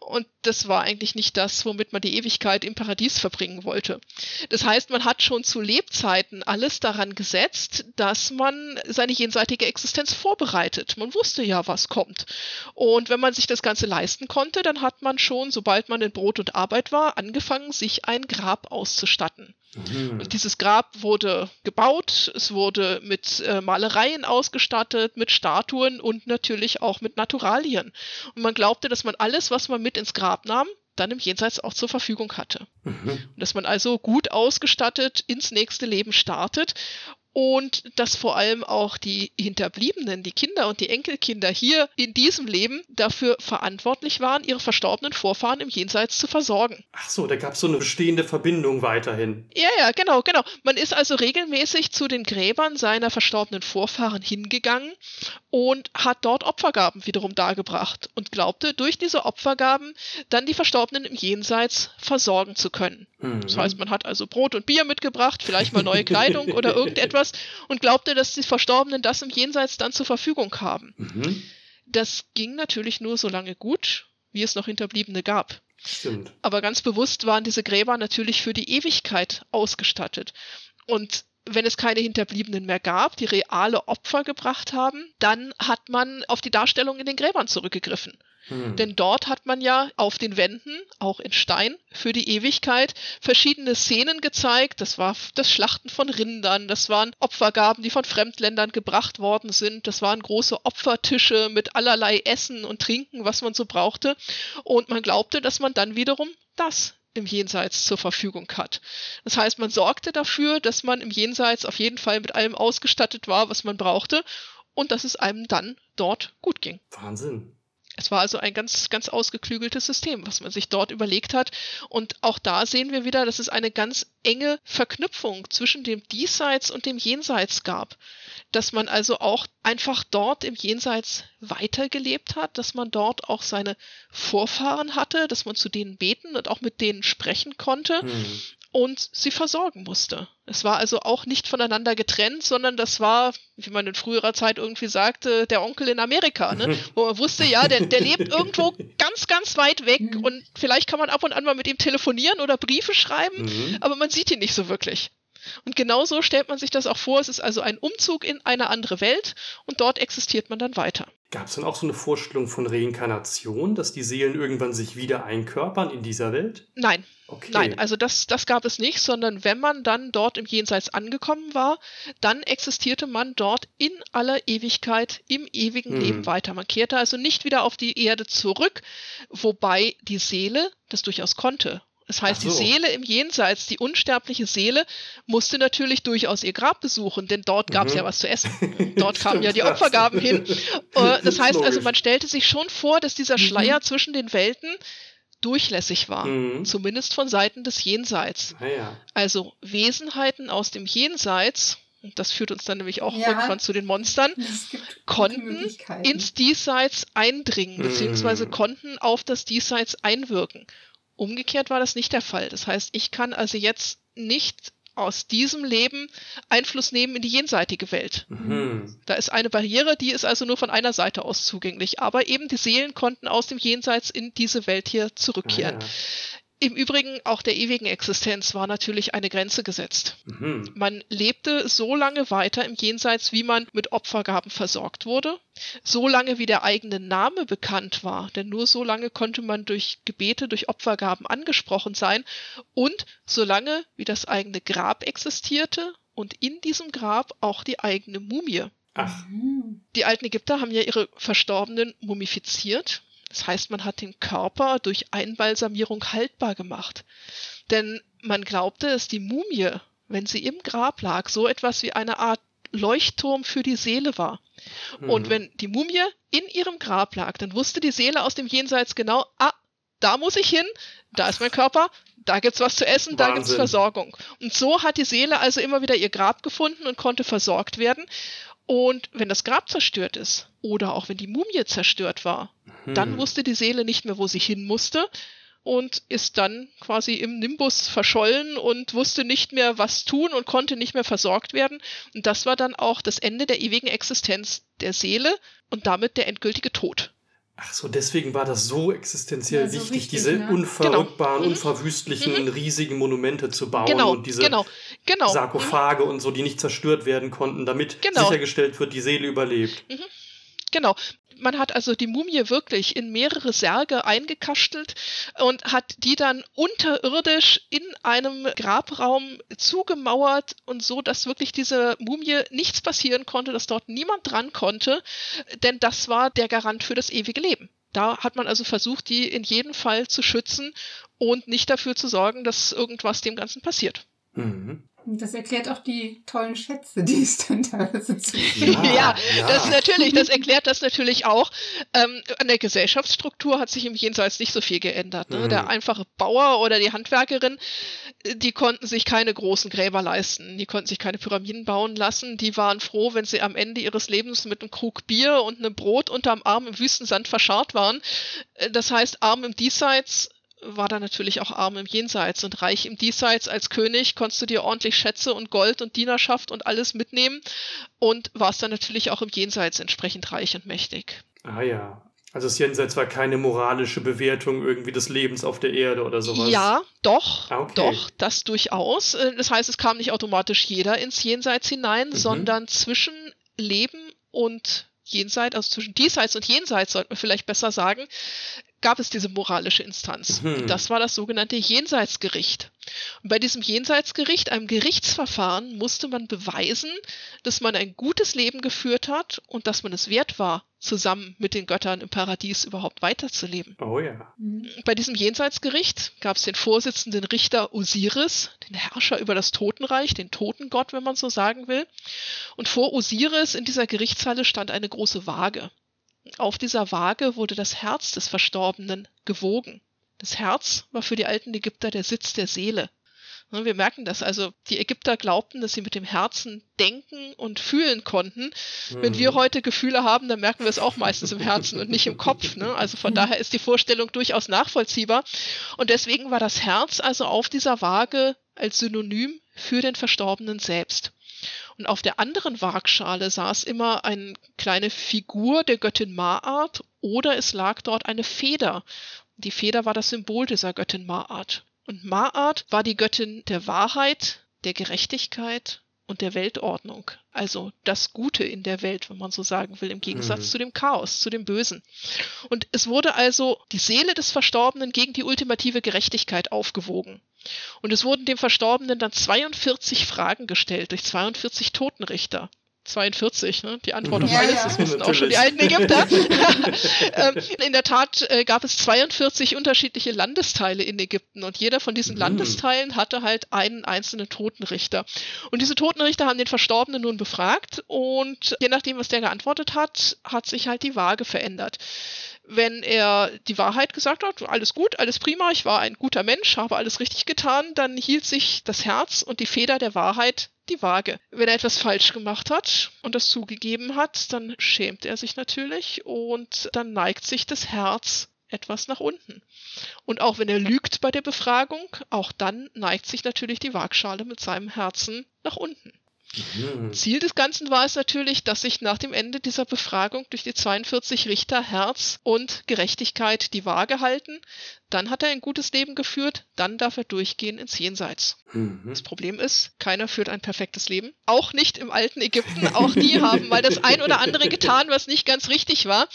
Und das war eigentlich nicht das, womit man die Ewigkeit im Paradies verbringen wollte. Das heißt, man hat schon zu Lebzeiten alles daran gesetzt, dass man seine jenseitige Existenz vorbereitet. Man wusste ja, was kommt. Und wenn man sich das Ganze leisten konnte, dann hat man schon, sobald man in Brot und Arbeit war, angefangen, sich ein Grab auszustatten. Mhm. Und dieses Grab wurde gebaut, es wurde mit äh, Malereien ausgestattet, mit Statuen und natürlich auch mit Naturalien. Und man glaubte, dass man alles, was man mit ins Grab nahm, dann im Jenseits auch zur Verfügung hatte. Mhm. Dass man also gut ausgestattet ins nächste Leben startet und dass vor allem auch die Hinterbliebenen, die Kinder und die Enkelkinder hier in diesem Leben dafür verantwortlich waren, ihre verstorbenen Vorfahren im Jenseits zu versorgen. Ach so, da gab es so eine bestehende Verbindung weiterhin. Ja, ja, genau, genau. Man ist also regelmäßig zu den Gräbern seiner verstorbenen Vorfahren hingegangen und hat dort Opfergaben wiederum dargebracht und glaubte, durch diese Opfergaben dann die Verstorbenen im Jenseits versorgen zu können. Mhm. Das heißt, man hat also Brot und Bier mitgebracht, vielleicht mal neue Kleidung oder irgendetwas und glaubte, dass die Verstorbenen das im Jenseits dann zur Verfügung haben. Mhm. Das ging natürlich nur so lange gut, wie es noch Hinterbliebene gab. Stimmt. Aber ganz bewusst waren diese Gräber natürlich für die Ewigkeit ausgestattet. Und wenn es keine Hinterbliebenen mehr gab, die reale Opfer gebracht haben, dann hat man auf die Darstellung in den Gräbern zurückgegriffen. Hm. Denn dort hat man ja auf den Wänden, auch in Stein, für die Ewigkeit verschiedene Szenen gezeigt. Das war das Schlachten von Rindern, das waren Opfergaben, die von Fremdländern gebracht worden sind, das waren große Opfertische mit allerlei Essen und Trinken, was man so brauchte. Und man glaubte, dass man dann wiederum das im Jenseits zur Verfügung hat. Das heißt, man sorgte dafür, dass man im Jenseits auf jeden Fall mit allem ausgestattet war, was man brauchte und dass es einem dann dort gut ging. Wahnsinn. Es war also ein ganz, ganz ausgeklügeltes System, was man sich dort überlegt hat. Und auch da sehen wir wieder, dass es eine ganz enge Verknüpfung zwischen dem Diesseits und dem Jenseits gab. Dass man also auch einfach dort im Jenseits weitergelebt hat, dass man dort auch seine Vorfahren hatte, dass man zu denen beten und auch mit denen sprechen konnte. Hm und sie versorgen musste. Es war also auch nicht voneinander getrennt, sondern das war, wie man in früherer Zeit irgendwie sagte, der Onkel in Amerika, ne? wo man wusste, ja, der, der lebt irgendwo ganz, ganz weit weg mhm. und vielleicht kann man ab und an mal mit ihm telefonieren oder Briefe schreiben, mhm. aber man sieht ihn nicht so wirklich. Und genauso stellt man sich das auch vor. Es ist also ein Umzug in eine andere Welt und dort existiert man dann weiter. Gab es dann auch so eine Vorstellung von Reinkarnation, dass die Seelen irgendwann sich wieder einkörpern in dieser Welt? Nein. Okay. Nein, also das, das gab es nicht, sondern wenn man dann dort im Jenseits angekommen war, dann existierte man dort in aller Ewigkeit im ewigen hm. Leben weiter. Man kehrte also nicht wieder auf die Erde zurück, wobei die Seele das durchaus konnte. Das heißt, so. die Seele im Jenseits, die unsterbliche Seele, musste natürlich durchaus ihr Grab besuchen, denn dort gab es mhm. ja was zu essen. Dort kamen ja die Opfergaben hin. Äh, das heißt also, man stellte sich schon vor, dass dieser mhm. Schleier mhm. zwischen den Welten durchlässig war, mhm. zumindest von Seiten des Jenseits. Ah, ja. Also Wesenheiten aus dem Jenseits, und das führt uns dann nämlich auch ja. irgendwann zu den Monstern, konnten ins Diesseits eindringen, beziehungsweise mhm. konnten auf das Diesseits einwirken. Umgekehrt war das nicht der Fall. Das heißt, ich kann also jetzt nicht aus diesem Leben Einfluss nehmen in die jenseitige Welt. Mhm. Da ist eine Barriere, die ist also nur von einer Seite aus zugänglich. Aber eben die Seelen konnten aus dem Jenseits in diese Welt hier zurückkehren. Ah, ja. Im Übrigen auch der ewigen Existenz war natürlich eine Grenze gesetzt. Mhm. Man lebte so lange weiter im Jenseits, wie man mit Opfergaben versorgt wurde, so lange wie der eigene Name bekannt war, denn nur so lange konnte man durch Gebete, durch Opfergaben angesprochen sein und so lange wie das eigene Grab existierte und in diesem Grab auch die eigene Mumie. Ach. Die alten Ägypter haben ja ihre Verstorbenen mumifiziert das heißt, man hat den Körper durch Einbalsamierung haltbar gemacht. Denn man glaubte, dass die Mumie, wenn sie im Grab lag, so etwas wie eine Art Leuchtturm für die Seele war. Mhm. Und wenn die Mumie in ihrem Grab lag, dann wusste die Seele aus dem Jenseits genau, ah, da muss ich hin, da ist mein Körper, da gibt's was zu essen, Wahnsinn. da gibt's Versorgung. Und so hat die Seele also immer wieder ihr Grab gefunden und konnte versorgt werden. Und wenn das Grab zerstört ist oder auch wenn die Mumie zerstört war, hm. dann wusste die Seele nicht mehr, wo sie hin musste und ist dann quasi im Nimbus verschollen und wusste nicht mehr, was tun und konnte nicht mehr versorgt werden. Und das war dann auch das Ende der ewigen Existenz der Seele und damit der endgültige Tod. Ach so, deswegen war das so existenziell ja, so wichtig, wichtig, diese ne? unverrückbaren, genau. Unverwüstlichen, mhm. riesigen Monumente zu bauen genau. und diese genau. Genau. Sarkophage mhm. und so, die nicht zerstört werden konnten, damit genau. sichergestellt wird, die Seele überlebt. Mhm. Genau man hat also die Mumie wirklich in mehrere Särge eingekastelt und hat die dann unterirdisch in einem Grabraum zugemauert und so, dass wirklich diese Mumie nichts passieren konnte, dass dort niemand dran konnte, denn das war der Garant für das ewige Leben. Da hat man also versucht, die in jedem Fall zu schützen und nicht dafür zu sorgen, dass irgendwas dem Ganzen passiert. Mhm. Das erklärt auch die tollen Schätze, die es dann teilweise zu ja, ja, ja, das natürlich, das erklärt das natürlich auch. Ähm, an der Gesellschaftsstruktur hat sich im Jenseits nicht so viel geändert. Ne? Mhm. Der einfache Bauer oder die Handwerkerin, die konnten sich keine großen Gräber leisten, die konnten sich keine Pyramiden bauen lassen, die waren froh, wenn sie am Ende ihres Lebens mit einem Krug Bier und einem Brot unterm Arm im Wüstensand verscharrt waren. Äh, das heißt, arm im Diesseits war da natürlich auch arm im Jenseits und reich im Diesseits als König konntest du dir ordentlich Schätze und Gold und Dienerschaft und alles mitnehmen und warst dann natürlich auch im Jenseits entsprechend reich und mächtig. Ah ja. Also das Jenseits war keine moralische Bewertung irgendwie des Lebens auf der Erde oder sowas. Ja, doch, ah, okay. doch, das durchaus. Äh, das heißt, es kam nicht automatisch jeder ins Jenseits hinein, mhm. sondern zwischen Leben und Jenseits, also zwischen Diesseits und Jenseits, sollte man vielleicht besser sagen, gab es diese moralische Instanz. Mhm. Das war das sogenannte Jenseitsgericht. Und bei diesem Jenseitsgericht, einem Gerichtsverfahren, musste man beweisen, dass man ein gutes Leben geführt hat und dass man es wert war, zusammen mit den Göttern im Paradies überhaupt weiterzuleben. Oh ja. Mhm. Bei diesem Jenseitsgericht gab es den Vorsitzenden Richter Osiris, den Herrscher über das Totenreich, den Totengott, wenn man so sagen will. Und vor Osiris in dieser Gerichtshalle stand eine große Waage. Auf dieser Waage wurde das Herz des Verstorbenen gewogen. Das Herz war für die alten Ägypter der Sitz der Seele. Wir merken das. Also die Ägypter glaubten, dass sie mit dem Herzen denken und fühlen konnten. Mhm. Wenn wir mhm. heute Gefühle haben, dann merken wir es auch meistens im Herzen und nicht im Kopf. Ne? Also von daher ist die Vorstellung durchaus nachvollziehbar. Und deswegen war das Herz also auf dieser Waage als Synonym für den Verstorbenen selbst. Und auf der anderen Waagschale saß immer eine kleine Figur der Göttin Maat oder es lag dort eine Feder. Die Feder war das Symbol dieser Göttin Maat. Und Maat war die Göttin der Wahrheit, der Gerechtigkeit und der Weltordnung. Also das Gute in der Welt, wenn man so sagen will, im Gegensatz Mhm. zu dem Chaos, zu dem Bösen. Und es wurde also die Seele des Verstorbenen gegen die ultimative Gerechtigkeit aufgewogen. Und es wurden dem Verstorbenen dann 42 Fragen gestellt durch 42 Totenrichter. 42, ne? die Antwort auf Ja, alles, ja. das wussten auch schon die alten Natürlich. Ägypter. ähm, in der Tat äh, gab es 42 unterschiedliche Landesteile in Ägypten und jeder von diesen Mhm. Landesteilen hatte halt einen einzelnen Totenrichter. Und diese Totenrichter haben den Verstorbenen nun befragt und je nachdem, was der geantwortet hat, hat sich halt die Waage verändert. Wenn er die Wahrheit gesagt hat, alles gut, alles prima, ich war ein guter Mensch, habe alles richtig getan, dann hielt sich das Herz und die Feder der Wahrheit die Waage. Wenn er etwas falsch gemacht hat und das zugegeben hat, dann schämt er sich natürlich und dann neigt sich das Herz etwas nach unten. Und auch wenn er lügt bei der Befragung, auch dann neigt sich natürlich die Waagschale mit seinem Herzen nach unten. Mhm. Ziel des Ganzen war es natürlich, dass sich nach dem Ende dieser Befragung durch die 42 Richter Herz und Gerechtigkeit die Waage halten. Dann hat er ein gutes Leben geführt, dann darf er durchgehen ins Jenseits. Mhm. Das Problem ist, keiner führt ein perfektes Leben. Auch nicht im alten Ägypten. Auch die haben mal das ein oder andere getan, was nicht ganz richtig war.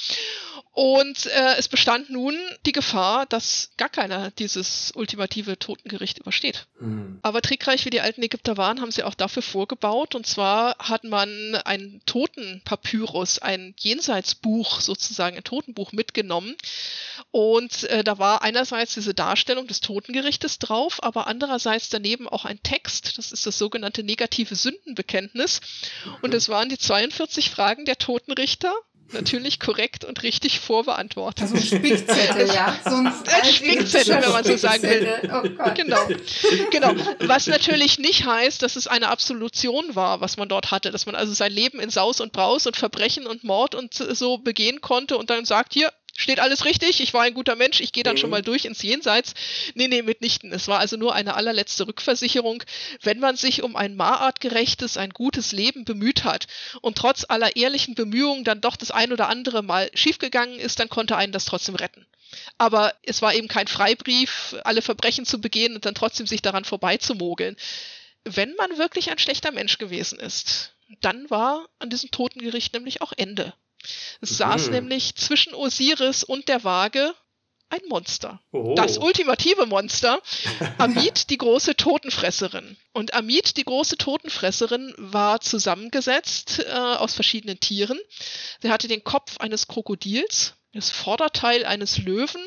Und äh, es bestand nun die Gefahr, dass gar keiner dieses ultimative Totengericht übersteht. Mhm. Aber trickreich wie die alten Ägypter waren, haben sie auch dafür vorgebaut. Und zwar hat man ein Totenpapyrus, ein Jenseitsbuch sozusagen, ein Totenbuch mitgenommen. Und äh, da war einerseits diese Darstellung des Totengerichtes drauf, aber andererseits daneben auch ein Text. Das ist das sogenannte negative Sündenbekenntnis. Und es waren die 42 Fragen der Totenrichter. Natürlich korrekt und richtig vorbeantwortet. Also ein Spickzettel, ja. So ein, Spickzettel, wenn man so sagen will. Oh Gott. Genau, genau. Was natürlich nicht heißt, dass es eine Absolution war, was man dort hatte, dass man also sein Leben in Saus und Braus und Verbrechen und Mord und so begehen konnte und dann sagt, hier, steht alles richtig, ich war ein guter Mensch, ich gehe dann Mhm. schon mal durch ins Jenseits. Nee, nee, mitnichten. Es war also nur eine allerletzte Rückversicherung. Wenn man sich um ein maartgerechtes, ein gutes Leben bemüht hat und trotz aller ehrlichen Bemühungen dann doch das ein oder andere Mal schiefgegangen ist, dann konnte einen das trotzdem retten. Aber es war eben kein Freibrief, alle Verbrechen zu begehen und dann trotzdem sich daran vorbeizumogeln. Wenn man wirklich ein schlechter Mensch gewesen ist, dann war an diesem Totengericht nämlich auch Ende. Es Mhm. saß nämlich zwischen Osiris und der Waage ein Monster. Oh. Das ultimative Monster, Amit, die große Totenfresserin. Und Amit, die große Totenfresserin, war zusammengesetzt äh, aus verschiedenen Tieren. Sie hatte den Kopf eines Krokodils, das Vorderteil eines Löwen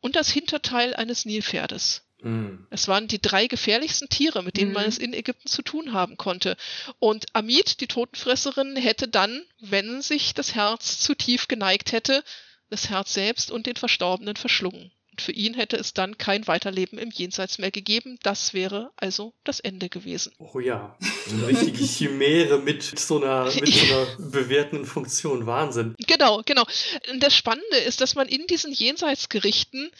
und das Hinterteil eines Nilpferdes. Mhm. Es waren die drei gefährlichsten Tiere, mit denen Mhm. man es in Ägypten zu tun haben konnte. Und Amit, die Totenfresserin, hätte dann, wenn sich das Herz zu tief geneigt hätte, das Herz selbst und den Verstorbenen verschlungen. Und für ihn hätte es dann kein Weiterleben im Jenseits mehr gegeben. Das wäre also das Ende gewesen. Oh ja, eine richtige Chimäre mit so einer, mit so einer bewährten Funktion. Wahnsinn. Genau, genau. Und Das Spannende ist, dass man in diesen Jenseitsgerichten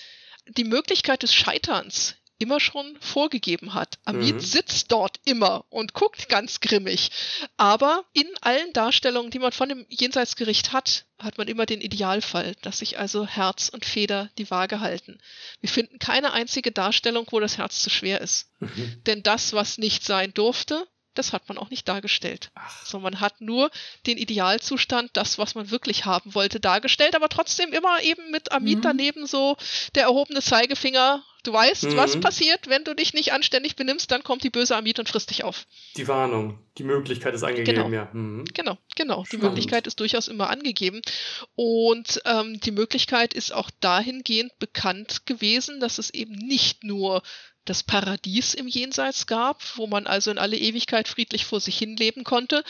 die Möglichkeit des Scheiterns immer schon vorgegeben hat. Amit Mhm. sitzt dort immer und guckt ganz grimmig. Aber in allen Darstellungen, die man von dem Jenseitsgericht hat, hat man immer den Idealfall, dass sich also Herz und Feder die Waage halten. Wir finden keine einzige Darstellung, wo das Herz zu schwer ist. Mhm. Denn das, was nicht sein durfte, das hat man auch nicht dargestellt. Ach, So, man hat nur den Idealzustand, das, was man wirklich haben wollte, dargestellt, aber trotzdem immer eben mit Amit Mhm. daneben so der erhobene Zeigefinger. Du weißt, Mhm. was passiert, wenn du dich nicht anständig benimmst, dann kommt die böse Amit und frisst dich auf. die Warnung, die Möglichkeit ist angegeben, Genau. ja. Mhm. Genau, genau. Die Spannend. Möglichkeit ist durchaus immer angegeben. Und ähm, die Möglichkeit ist auch dahingehend bekannt gewesen, dass es eben nicht nur das Paradies im Jenseits gab, wo man also in alle Ewigkeit friedlich vor sich hin leben konnte,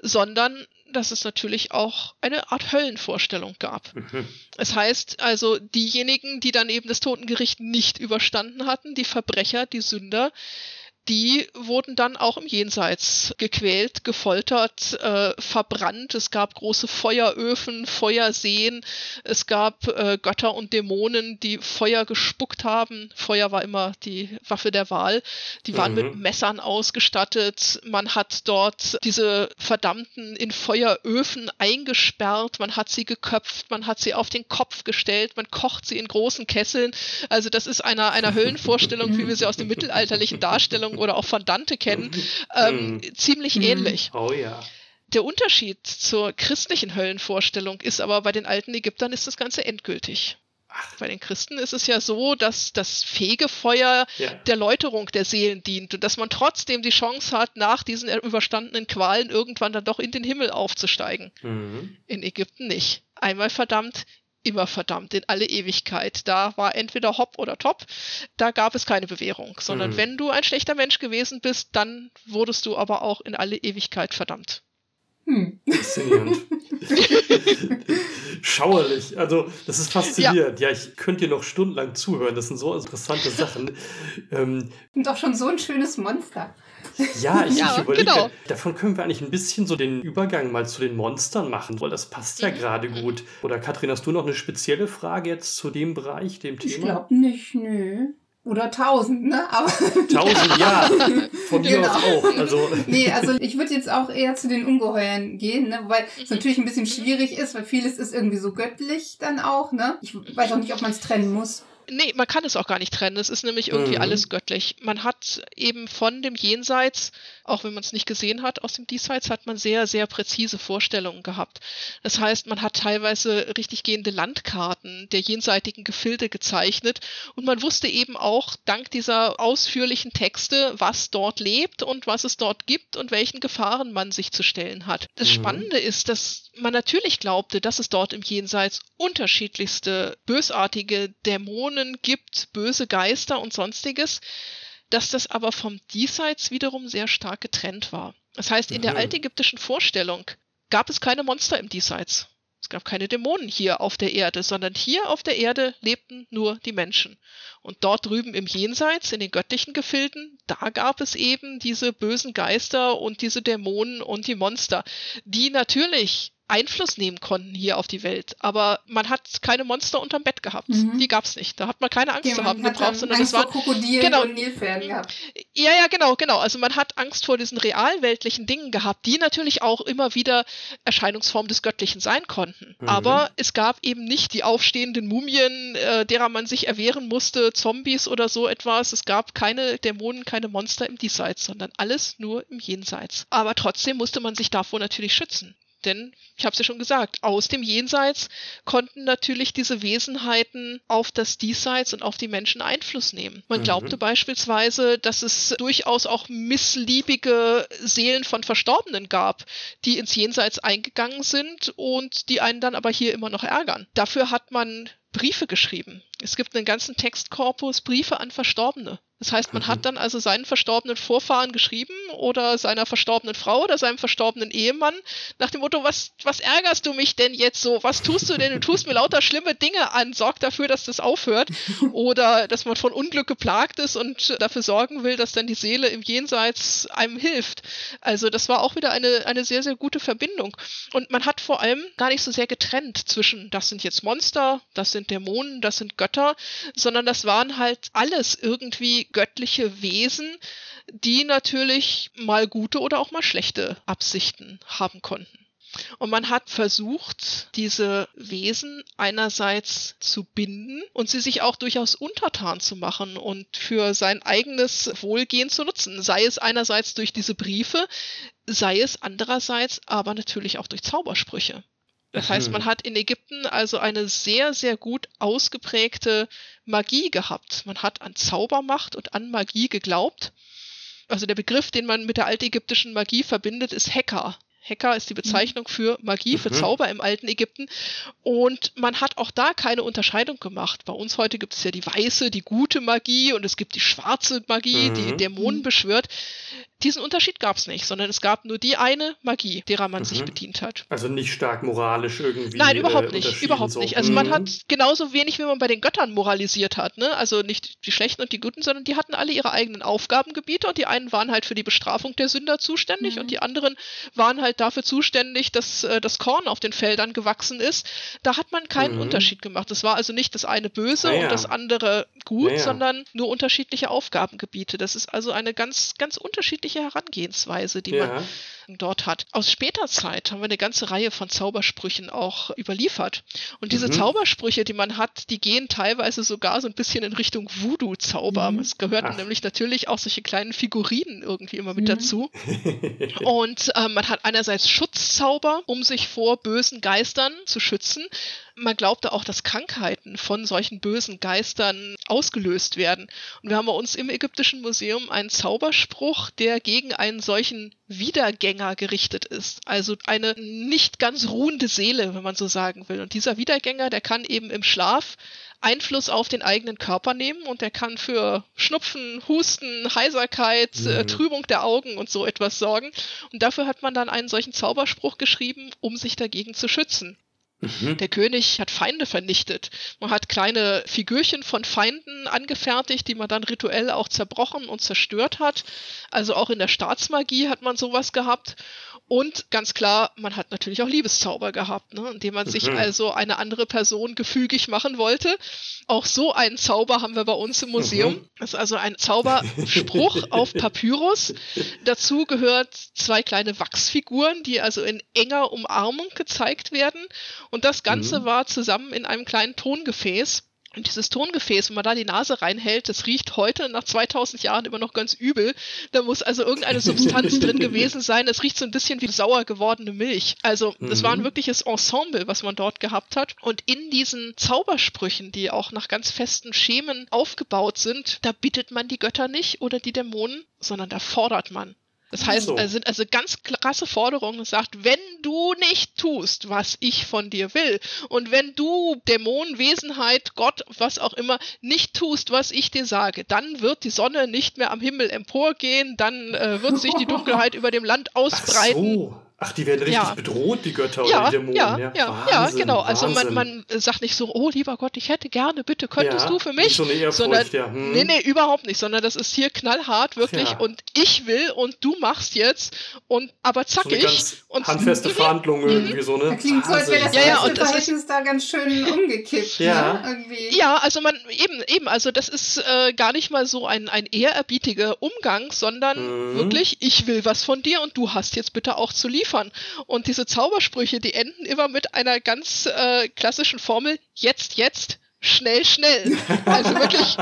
sondern dass es natürlich auch eine Art Höllenvorstellung gab. Mhm. Es heißt also, diejenigen, die dann eben das Totengericht nicht überstanden hatten, die Verbrecher, die Sünder, die wurden dann auch im Jenseits gequält, gefoltert, äh, verbrannt. Es gab große Feueröfen, Feuerseen. Es gab äh, Götter und Dämonen, die Feuer gespuckt haben. Feuer war immer die Waffe der Wahl. Die waren Mhm. mit Messern ausgestattet. Man hat dort diese Verdammten in Feueröfen eingesperrt. Man hat sie geköpft. Man hat sie auf den Kopf gestellt. Man kocht sie in großen Kesseln. Also das ist einer, einer Höllenvorstellung, wie wir sie aus den mittelalterlichen Darstellungen Vorstellung oder auch von Dante kennen, ähm, mhm. ziemlich mhm. ähnlich. Oh ja. Der Unterschied zur christlichen Höllenvorstellung ist aber, bei den alten Ägyptern ist das Ganze endgültig. Ach. Bei den Christen ist es ja so, dass das Fegefeuer ja. der Läuterung der Seelen dient und dass man trotzdem die Chance hat, nach diesen überstandenen Qualen irgendwann dann doch in den Himmel aufzusteigen. Mhm. In Ägypten nicht. Einmal verdammt, immer verdammt, in alle Ewigkeit. Da war entweder hopp oder top. Da gab es keine Bewährung, sondern mhm. wenn du ein schlechter Mensch gewesen bist, dann wurdest du aber auch in alle Ewigkeit verdammt. Hm. Faszinierend. Schauerlich. Also, das ist faszinierend. Ja. ja. ich könnte dir noch stundenlang zuhören. Das sind so interessante Sachen. Ähm, Und auch schon so ein schönes Monster. Ja, ich, ja, ich überlege, genau. davon können wir eigentlich ein bisschen so den Übergang mal zu den Monstern machen, weil das passt ja mhm. gerade gut. Oder Katrin, hast du noch eine spezielle Frage jetzt zu dem Bereich, dem Thema? Ich glaube nicht, nö. Oder tausend, ne? Aber, tausend, ja. Von mir genau. aus auch. Also. Nee, also ich würde jetzt auch eher zu den Ungeheuern gehen, ne? Wobei es natürlich ein bisschen schwierig ist, weil vieles ist irgendwie so göttlich dann auch, ne? Ich weiß auch nicht, ob man es trennen muss. Nee, man kann es auch gar nicht trennen. Es ist nämlich irgendwie mhm. alles göttlich. Man hat eben von dem Jenseits, auch wenn man es nicht gesehen hat, aus dem Diesseits hat man sehr, sehr präzise Vorstellungen gehabt. Das heißt, man hat teilweise richtig gehende Landkarten der jenseitigen Gefilde gezeichnet und man wusste eben auch dank dieser ausführlichen Texte, was dort lebt und was es dort gibt und welchen Gefahren man sich zu stellen hat. Das mhm. Spannende ist, dass man natürlich glaubte, dass es dort im Jenseits unterschiedlichste bösartige Dämonen Dämonen gibt, böse Geister und sonstiges, dass das aber vom Diesseits wiederum sehr stark getrennt war. Das heißt, in der altägyptischen Vorstellung gab es keine Monster im Diesseits. Es gab keine Dämonen hier auf der Erde, sondern hier auf der Erde lebten nur die Menschen. Und dort drüben im Jenseits, in den göttlichen Gefilden, da gab es eben diese bösen Geister und diese Dämonen und die Monster, die natürlich Einfluss nehmen konnten hier auf die Welt. Aber man hat keine Monster unterm Bett gehabt. Mhm. Die gab's nicht. Da hat man keine Angst ja, zu haben gebraucht, sondern Angst das waren Krokodilen genau, und Nilpferden gehabt. Ja, ja, genau, genau. Also man hat Angst vor diesen realweltlichen Dingen gehabt, die natürlich auch immer wieder Erscheinungsform des Göttlichen sein konnten. Mhm. Aber es gab eben nicht die aufstehenden Mumien, äh, derer man sich erwehren musste, Zombies oder so etwas. Es gab keine Dämonen, keine Monster im Diesseits, sondern alles nur im Jenseits. Aber trotzdem musste man sich davor natürlich schützen. Denn, ich habe es ja schon gesagt, aus dem Jenseits konnten natürlich diese Wesenheiten auf das Diesseits und auf die Menschen Einfluss nehmen. Man mhm. glaubte beispielsweise, dass es durchaus auch missliebige Seelen von Verstorbenen gab, die ins Jenseits eingegangen sind und die einen dann aber hier immer noch ärgern. Dafür hat man Briefe geschrieben. Es gibt einen ganzen Textkorpus Briefe an Verstorbene. Das heißt, man mhm. hat dann also seinen verstorbenen Vorfahren geschrieben oder seiner verstorbenen Frau oder seinem verstorbenen Ehemann nach dem Motto, was, was ärgerst du mich denn jetzt so? Was tust du denn? Du tust mir lauter schlimme Dinge an. Sorg dafür, dass das aufhört. Oder dass man von Unglück geplagt ist und dafür sorgen will, dass dann die Seele im Jenseits einem hilft. Also das war auch wieder eine, eine sehr, sehr gute Verbindung. Und man hat vor allem gar nicht so sehr getrennt zwischen, das sind jetzt Monster, das sind Dämonen, das sind Götter, sondern das waren halt alles irgendwie göttliche Wesen, die natürlich mal gute oder auch mal schlechte Absichten haben konnten. Und man hat versucht, diese Wesen einerseits zu binden und sie sich auch durchaus untertan zu machen und für sein eigenes Wohlgehen zu nutzen. Sei es einerseits durch diese Briefe, sei es andererseits aber natürlich auch durch Zaubersprüche. Das heißt, man hat in Ägypten also eine sehr, sehr gut ausgeprägte Magie gehabt. Man hat an Zaubermacht und an Magie geglaubt. Also der Begriff, den man mit der altägyptischen Magie verbindet, ist Hacker. Hacker ist die Bezeichnung für Magie, für mhm. Zauber im alten Ägypten. Und man hat auch da keine Unterscheidung gemacht. Bei uns heute gibt es ja die weiße, die gute Magie und es gibt die schwarze Magie, mhm. die Dämonen beschwört. Diesen Unterschied gab es nicht, sondern es gab nur die eine Magie, derer man mhm. sich bedient hat. Also nicht stark moralisch irgendwie. Nein, überhaupt äh, nicht, überhaupt so. nicht. Also man mhm. hat genauso wenig, wie man bei den Göttern moralisiert hat, ne? Also nicht die Schlechten und die Guten, sondern die hatten alle ihre eigenen Aufgabengebiete und die einen waren halt für die Bestrafung der Sünder zuständig mhm. und die anderen waren halt dafür zuständig, dass äh, das Korn auf den Feldern gewachsen ist. Da hat man keinen mhm. Unterschied gemacht. Es war also nicht das eine böse naja. und das andere gut, naja. sondern nur unterschiedliche Aufgabengebiete. Das ist also eine ganz, ganz unterschiedliche Herangehensweise, die ja. man Werken dort hat. Aus später Zeit haben wir eine ganze Reihe von Zaubersprüchen auch überliefert. Und diese mhm. Zaubersprüche, die man hat, die gehen teilweise sogar so ein bisschen in Richtung Voodoo-Zauber. Mhm. Es gehörten Ach. nämlich natürlich auch solche kleinen Figurinen irgendwie immer mit mhm. dazu. Und äh, man hat einerseits Schutzzauber, um sich vor bösen Geistern zu schützen. Man glaubte auch, dass Krankheiten von solchen bösen Geistern ausgelöst werden. Und wir haben bei uns im Ägyptischen Museum einen Zauberspruch, der gegen einen solchen Wiedergänger gerichtet ist. Also eine nicht ganz ruhende Seele, wenn man so sagen will. Und dieser Wiedergänger, der kann eben im Schlaf Einfluss auf den eigenen Körper nehmen und der kann für Schnupfen, Husten, Heiserkeit, äh, mhm. äh, Trübung der Augen und so etwas sorgen. Und dafür hat man dann einen solchen Zauberspruch geschrieben, um sich dagegen zu schützen. Mhm. Der König hat Feinde vernichtet. Man hat kleine Figürchen von Feinden angefertigt, die man dann rituell auch zerbrochen und zerstört hat. Also auch in der Staatsmagie hat man sowas gehabt. Und ganz klar, man hat natürlich auch Liebeszauber gehabt, ne? indem man sich mhm. also eine andere Person gefügig machen wollte. Auch so einen Zauber haben wir bei uns im Museum. Mhm. Das ist also ein Zauberspruch auf Papyrus. Dazu gehört zwei kleine Wachsfiguren, die also in enger Umarmung gezeigt werden. Und das Ganze mhm. war zusammen in einem kleinen Tongefäß. Und dieses Tongefäß, wenn man da die Nase reinhält, das riecht heute nach 2000 Jahren immer noch ganz übel. Da muss also irgendeine Substanz drin gewesen sein. Es riecht so ein bisschen wie sauer gewordene Milch. Also, das war ein mhm. wirkliches Ensemble, was man dort gehabt hat. Und in diesen Zaubersprüchen, die auch nach ganz festen Schemen aufgebaut sind, da bittet man die Götter nicht oder die Dämonen, sondern da fordert man. Das heißt, so. es sind also ganz krasse Forderungen. Es sagt, wenn du nicht tust, was ich von dir will, und wenn du Dämon, Wesenheit, Gott, was auch immer, nicht tust, was ich dir sage, dann wird die Sonne nicht mehr am Himmel emporgehen, dann äh, wird sich die Dunkelheit über dem Land ausbreiten. Ach so. Ach, die werden richtig ja. bedroht, die Götter ja, oder die Dämonen. Ja, ja, ja, Wahnsinn, ja genau. Wahnsinn. Also man, man sagt nicht so, oh lieber Gott, ich hätte gerne, bitte könntest ja, du für mich. Nicht so eine Ehrfurcht, sondern, ja. Hm. Nee, nee, überhaupt nicht, sondern das ist hier knallhart, wirklich. Und ich will und du machst jetzt und aber zackig. So und handfeste mhm. Verhandlungen irgendwie so, ne? Das klingt so, als wäre das ja, ja, und das ist da ganz schön umgekippt. ja. Ne? Irgendwie. Ja, also man, eben, eben, also das ist äh, gar nicht mal so ein, ein ehrerbietiger Umgang, sondern mhm. wirklich, ich will was von dir und du hast jetzt bitte auch zu liefern. Und diese Zaubersprüche, die enden immer mit einer ganz äh, klassischen Formel, jetzt, jetzt, schnell, schnell. Also wirklich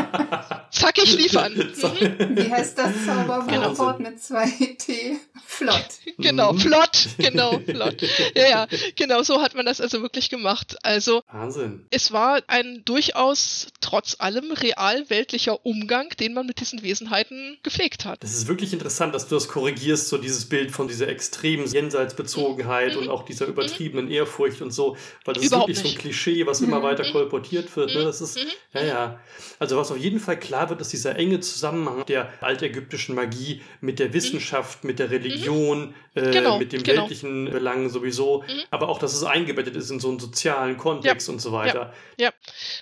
zackig liefern. Mhm. Wie heißt das Zauberwort genau. mit zwei T? Flott. Genau, mhm. flott, genau, flott. Ja, ja, genau so hat man das also wirklich gemacht. Also Wahnsinn. es war ein durchaus trotz allem real weltlicher Umgang, den man mit diesen Wesenheiten gepflegt hat. Das ist wirklich interessant, dass du das korrigierst, so dieses Bild von dieser extremen Jenseitsbezogenheit mhm. und auch dieser übertriebenen mhm. Ehrfurcht und so, weil das Überhaupt ist wirklich nicht. so ein Klischee, was immer mhm. weiter kolportiert wird. Ne? Das ist, ja, ja. Also was auf jeden Fall klar wird, ist dieser enge Zusammenhang der altägyptischen Magie mit der Wissenschaft, mit der Religion, äh, genau, mit dem genau. weltlichen Belangen sowieso, mhm. aber auch, dass es eingebettet ist in so einen sozialen Kontext ja. und so weiter. Ja. ja.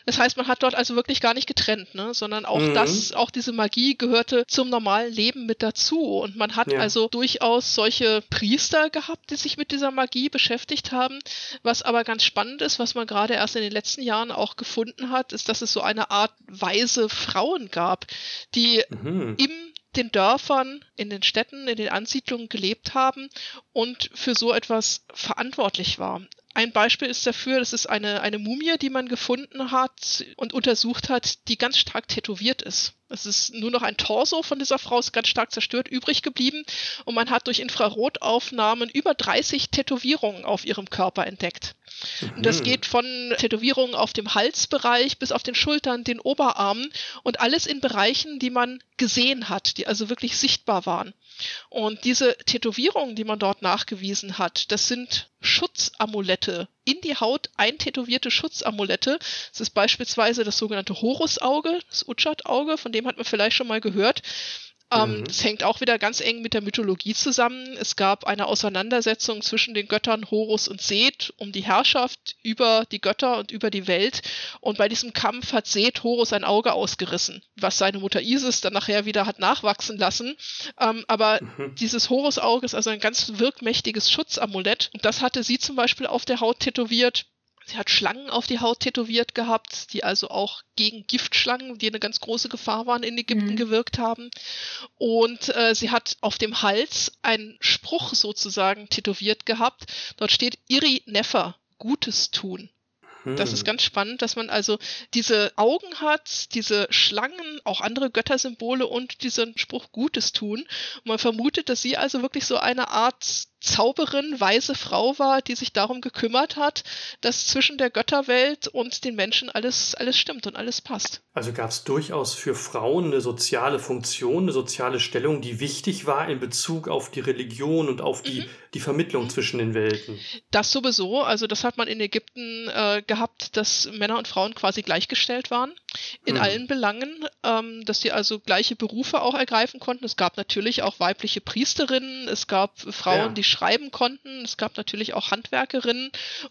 Das heißt, man hat dort also wirklich gar nicht getrennt, ne? sondern auch mhm. das, auch diese Magie gehörte zum normalen Leben mit dazu und man hat ja. also durchaus solche Priester gehabt, die sich mit dieser Magie beschäftigt haben, was aber ganz spannend ist, was man gerade erst in den letzten Jahren auch gefunden hat, ist, dass es so eine Art weise Frauen gab, die mhm. im den Dörfern, in den Städten, in den Ansiedlungen gelebt haben und für so etwas verantwortlich war. Ein Beispiel ist dafür, das ist eine, eine Mumie, die man gefunden hat und untersucht hat, die ganz stark tätowiert ist. Es ist nur noch ein Torso von dieser Frau, ist ganz stark zerstört, übrig geblieben. Und man hat durch Infrarotaufnahmen über 30 Tätowierungen auf ihrem Körper entdeckt. Mhm. Und das geht von Tätowierungen auf dem Halsbereich bis auf den Schultern, den Oberarmen und alles in Bereichen, die man gesehen hat, die also wirklich sichtbar waren. Und diese Tätowierungen, die man dort nachgewiesen hat, das sind Schutzamulette, in die Haut eintätowierte Schutzamulette. Das ist beispielsweise das sogenannte Horusauge, das Utschat-Auge, von dem hat man vielleicht schon mal gehört. Ähm, mhm. Das hängt auch wieder ganz eng mit der Mythologie zusammen. Es gab eine Auseinandersetzung zwischen den Göttern Horus und Seth um die Herrschaft über die Götter und über die Welt. Und bei diesem Kampf hat Seth Horus ein Auge ausgerissen, was seine Mutter Isis dann nachher wieder hat nachwachsen lassen. Ähm, aber mhm. dieses Horus-Auge ist also ein ganz wirkmächtiges Schutzamulett. Und das hatte sie zum Beispiel auf der Haut tätowiert Sie hat Schlangen auf die Haut tätowiert gehabt, die also auch gegen Giftschlangen, die eine ganz große Gefahr waren, in Ägypten mhm. gewirkt haben. Und äh, sie hat auf dem Hals einen Spruch sozusagen tätowiert gehabt. Dort steht Iri Neffer, Gutes tun. Das ist hm. ganz spannend, dass man also diese Augen hat, diese Schlangen, auch andere Göttersymbole und diesen Spruch Gutes tun. Und man vermutet, dass sie also wirklich so eine Art Zauberin, weise Frau war, die sich darum gekümmert hat, dass zwischen der Götterwelt und den Menschen alles, alles stimmt und alles passt. Also gab es durchaus für Frauen eine soziale Funktion, eine soziale Stellung, die wichtig war in Bezug auf die Religion und auf die, mhm. die Vermittlung mhm. zwischen den Welten. Das sowieso. Also das hat man in Ägypten äh, gehabt, dass Männer und Frauen quasi gleichgestellt waren in mhm. allen Belangen, ähm, dass sie also gleiche Berufe auch ergreifen konnten. Es gab natürlich auch weibliche Priesterinnen, es gab Frauen, ja. die schreiben konnten. Es gab natürlich auch Handwerkerinnen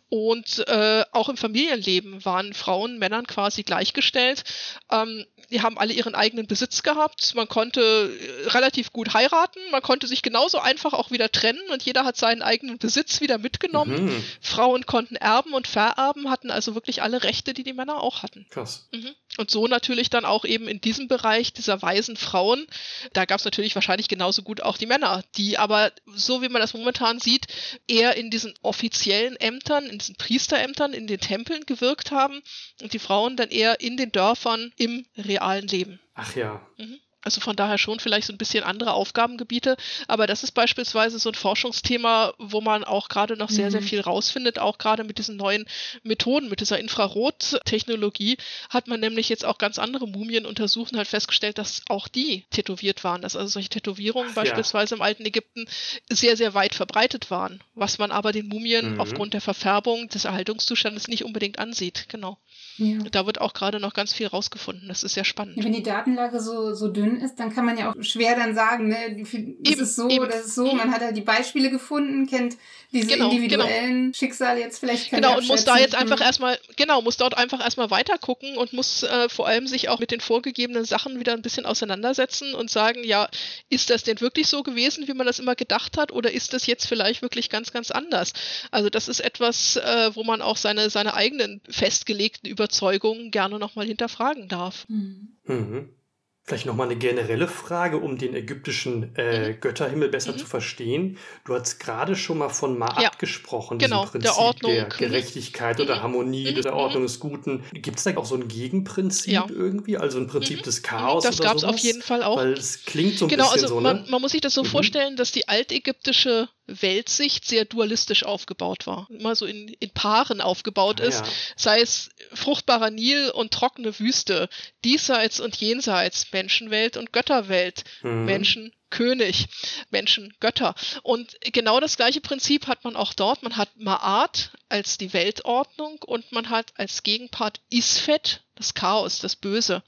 und äh, auch im Familienleben waren Frauen Männern quasi gleichgestellt. Ähm, die haben alle ihren eigenen Besitz gehabt. Man konnte äh, relativ gut heiraten. Man konnte sich genauso einfach auch wieder trennen und jeder hat seinen eigenen Besitz wieder mitgenommen. Mhm. Frauen konnten erben und vererben, hatten also wirklich alle Rechte, die die Männer auch hatten. Krass. Mhm. Und so natürlich dann auch eben in diesem Bereich dieser weisen Frauen. Da gab es natürlich wahrscheinlich genauso gut auch die Männer, die aber, so wie man das momentan sieht, eher in diesen offiziellen Ämtern, in diesen Priesterämtern, in den Tempeln gewirkt haben und die Frauen dann eher in den Dörfern im realen Leben. Ach ja. Mhm. Also von daher schon vielleicht so ein bisschen andere Aufgabengebiete. Aber das ist beispielsweise so ein Forschungsthema, wo man auch gerade noch sehr, mhm. sehr viel rausfindet. Auch gerade mit diesen neuen Methoden, mit dieser Infrarottechnologie hat man nämlich jetzt auch ganz andere Mumien untersucht und halt festgestellt, dass auch die tätowiert waren. Dass also solche Tätowierungen Ach, beispielsweise ja. im alten Ägypten sehr, sehr weit verbreitet waren. Was man aber den Mumien mhm. aufgrund der Verfärbung des Erhaltungszustandes nicht unbedingt ansieht. Genau. Ja. Da wird auch gerade noch ganz viel rausgefunden. Das ist sehr spannend. Wenn die Datenlage so, so dünn ist, dann kann man ja auch schwer dann sagen, ne, ist es so, eben. das ist so. Man hat ja die Beispiele gefunden, kennt diese genau, individuellen genau. Schicksale jetzt vielleicht Genau, und muss da jetzt einfach erstmal, genau, muss dort einfach erstmal weiter gucken und muss äh, vor allem sich auch mit den vorgegebenen Sachen wieder ein bisschen auseinandersetzen und sagen, ja, ist das denn wirklich so gewesen, wie man das immer gedacht hat, oder ist das jetzt vielleicht wirklich ganz, ganz anders? Also das ist etwas, äh, wo man auch seine, seine eigenen festgelegten Überzeugungen gerne nochmal hinterfragen darf. Mhm. Mhm. Vielleicht nochmal eine generelle Frage, um den ägyptischen äh, mhm. Götterhimmel besser mhm. zu verstehen. Du hast gerade schon mal von Ma'at ja. gesprochen, genau, Prinzip der, Ordnung. der Gerechtigkeit mhm. oder Harmonie, mhm. der Ordnung des Guten. Gibt es da auch so ein Gegenprinzip ja. irgendwie, also ein Prinzip mhm. des Chaos? Das gab es auf jeden Fall auch. Weil es klingt so ein genau, bisschen also so, man, ne? man muss sich das so mhm. vorstellen, dass die altägyptische Weltsicht sehr dualistisch aufgebaut war. Immer so in, in Paaren aufgebaut ah, ist, ja. sei es fruchtbarer Nil und trockene Wüste, diesseits und jenseits, Menschenwelt und Götterwelt, mhm. Menschen, König, Menschen, Götter. Und genau das gleiche Prinzip hat man auch dort. Man hat Ma'at als die Weltordnung und man hat als Gegenpart Isfet, das Chaos, das Böse.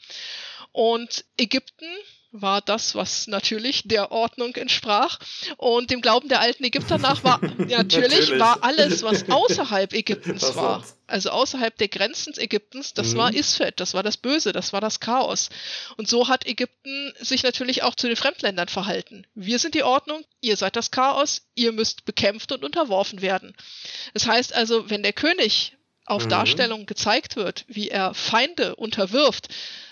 Und Ägypten war das, was natürlich der Ordnung entsprach. Und dem Glauben der alten Ägypter nach war natürlich, natürlich. war alles, was außerhalb Ägyptens was war, sonst? also außerhalb der Grenzen Ägyptens, das mhm. war Isfet, das war das Böse, das war das Chaos. Und so hat Ägypten sich natürlich auch zu den Fremdländern verhalten. Wir sind die Ordnung, ihr seid das Chaos, ihr müsst bekämpft und unterworfen werden. Das heißt also, wenn der König auf mhm. Darstellungen gezeigt wird, wie er Feinde unterwirft,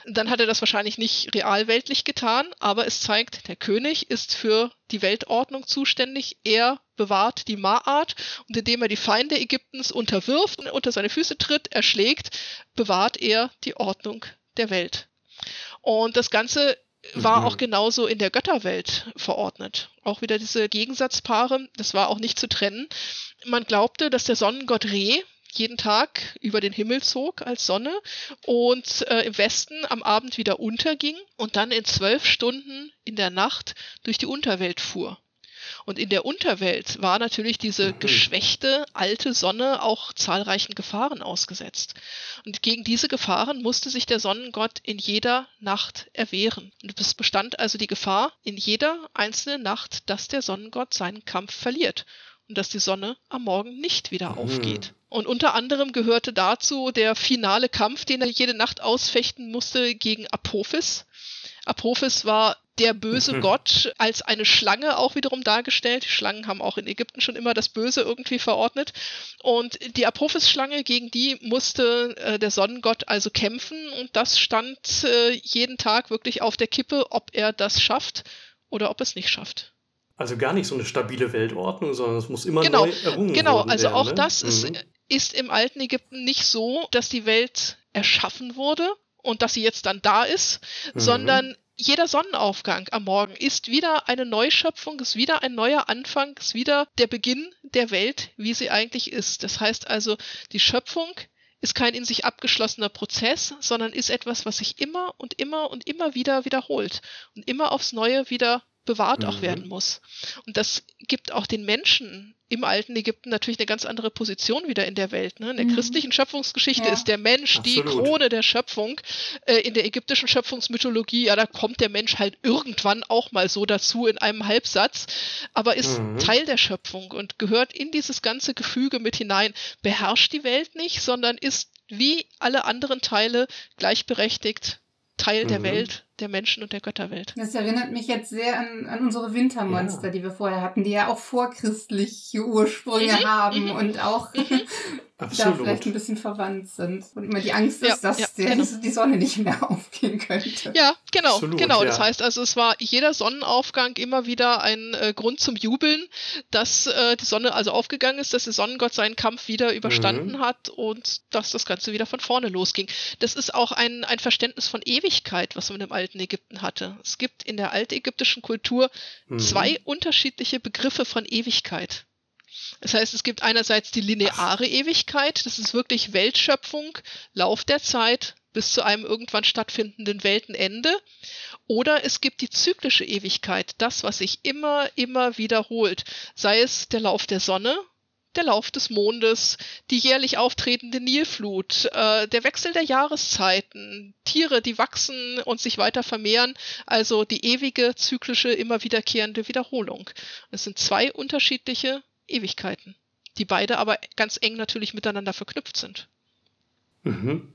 dann hat er das wahrscheinlich nicht realweltlich getan, aber es zeigt, der König ist für die Weltordnung zuständig. Er bewahrt die Ma'at und indem er die Feinde Ägyptens unterwirft und unter seine Füße tritt, erschlägt, bewahrt er die Ordnung der Welt. Und das Ganze war mhm. auch genauso in der Götterwelt verordnet. Auch wieder diese Gegensatzpaare, das war auch nicht zu trennen. Man glaubte, dass der Sonnengott Re, jeden Tag über den Himmel zog als Sonne und äh, im Westen am Abend wieder unterging und dann in zwölf Stunden in der Nacht durch die Unterwelt fuhr. Und in der Unterwelt war natürlich diese mhm. geschwächte alte Sonne auch zahlreichen Gefahren ausgesetzt. Und gegen diese Gefahren musste sich der Sonnengott in jeder Nacht erwehren. Und es bestand also die Gefahr in jeder einzelnen Nacht, dass der Sonnengott seinen Kampf verliert und dass die Sonne am Morgen nicht wieder mhm. aufgeht. Und unter anderem gehörte dazu der finale Kampf, den er jede Nacht ausfechten musste gegen Apophis. Apophis war der böse mhm. Gott als eine Schlange auch wiederum dargestellt. Die Schlangen haben auch in Ägypten schon immer das Böse irgendwie verordnet. Und die Apophis-Schlange, gegen die musste äh, der Sonnengott also kämpfen. Und das stand äh, jeden Tag wirklich auf der Kippe, ob er das schafft oder ob es nicht schafft. Also gar nicht so eine stabile Weltordnung, sondern es muss immer genau, neu errungen Genau, also werden, auch ne? das mhm. ist, ist im alten Ägypten nicht so, dass die Welt erschaffen wurde und dass sie jetzt dann da ist, mhm. sondern jeder Sonnenaufgang am Morgen ist wieder eine Neuschöpfung, ist wieder ein neuer Anfang, ist wieder der Beginn der Welt, wie sie eigentlich ist. Das heißt also, die Schöpfung ist kein in sich abgeschlossener Prozess, sondern ist etwas, was sich immer und immer und immer wieder wiederholt und immer aufs Neue wieder bewahrt mhm. auch werden muss. Und das gibt auch den Menschen im alten Ägypten natürlich eine ganz andere Position wieder in der Welt. Ne? In der mhm. christlichen Schöpfungsgeschichte ja. ist der Mensch Absolut. die Krone der Schöpfung. Äh, in der ägyptischen Schöpfungsmythologie, ja, da kommt der Mensch halt irgendwann auch mal so dazu in einem Halbsatz, aber ist mhm. Teil der Schöpfung und gehört in dieses ganze Gefüge mit hinein, beherrscht die Welt nicht, sondern ist wie alle anderen Teile gleichberechtigt Teil mhm. der Welt der Menschen und der Götterwelt. Das erinnert mich jetzt sehr an, an unsere Wintermonster, ja. die wir vorher hatten, die ja auch vorchristliche Ursprünge mhm. haben mhm. und auch mhm. da vielleicht ein bisschen verwandt sind. Und immer die Angst ist, ja, dass ja, der, genau. die Sonne nicht mehr aufgehen könnte. Ja, genau, Absolut, genau. Das heißt also, es war jeder Sonnenaufgang immer wieder ein äh, Grund zum Jubeln, dass äh, die Sonne also aufgegangen ist, dass der Sonnengott seinen Kampf wieder überstanden mhm. hat und dass das Ganze wieder von vorne losging. Das ist auch ein, ein Verständnis von Ewigkeit, was man im alten Ägypten hatte. Es gibt in der altägyptischen Kultur mhm. zwei unterschiedliche Begriffe von Ewigkeit. Das heißt, es gibt einerseits die lineare Ewigkeit, das ist wirklich Weltschöpfung, Lauf der Zeit bis zu einem irgendwann stattfindenden Weltenende. Oder es gibt die zyklische Ewigkeit, das, was sich immer, immer wiederholt. Sei es der Lauf der Sonne, der Lauf des Mondes, die jährlich auftretende Nilflut, äh, der Wechsel der Jahreszeiten, Tiere, die wachsen und sich weiter vermehren, also die ewige, zyklische, immer wiederkehrende Wiederholung. Es sind zwei unterschiedliche Ewigkeiten, die beide aber ganz eng natürlich miteinander verknüpft sind. Mhm.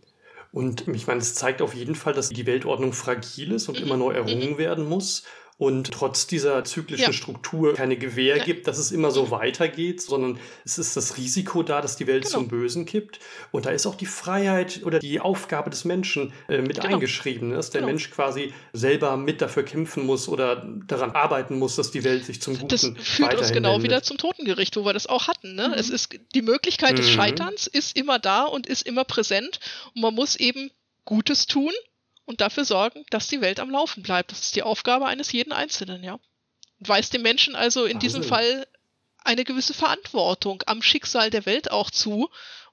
Und ich meine, es zeigt auf jeden Fall, dass die Weltordnung fragil ist und mhm. immer neu errungen mhm. werden muss und trotz dieser zyklischen ja. Struktur keine Gewähr ja. gibt, dass es immer so weitergeht, sondern es ist das Risiko da, dass die Welt genau. zum Bösen kippt. Und da ist auch die Freiheit oder die Aufgabe des Menschen äh, mit genau. eingeschrieben, dass der genau. Mensch quasi selber mit dafür kämpfen muss oder daran arbeiten muss, dass die Welt sich zum Guten Das führt uns genau wendet. wieder zum Totengericht, wo wir das auch hatten. Ne? Mhm. Es ist die Möglichkeit des mhm. Scheiterns ist immer da und ist immer präsent und man muss eben Gutes tun und dafür sorgen, dass die Welt am Laufen bleibt. Das ist die Aufgabe eines jeden Einzelnen, ja. Und weist dem Menschen also in Wahnsinn. diesem Fall eine gewisse Verantwortung am Schicksal der Welt auch zu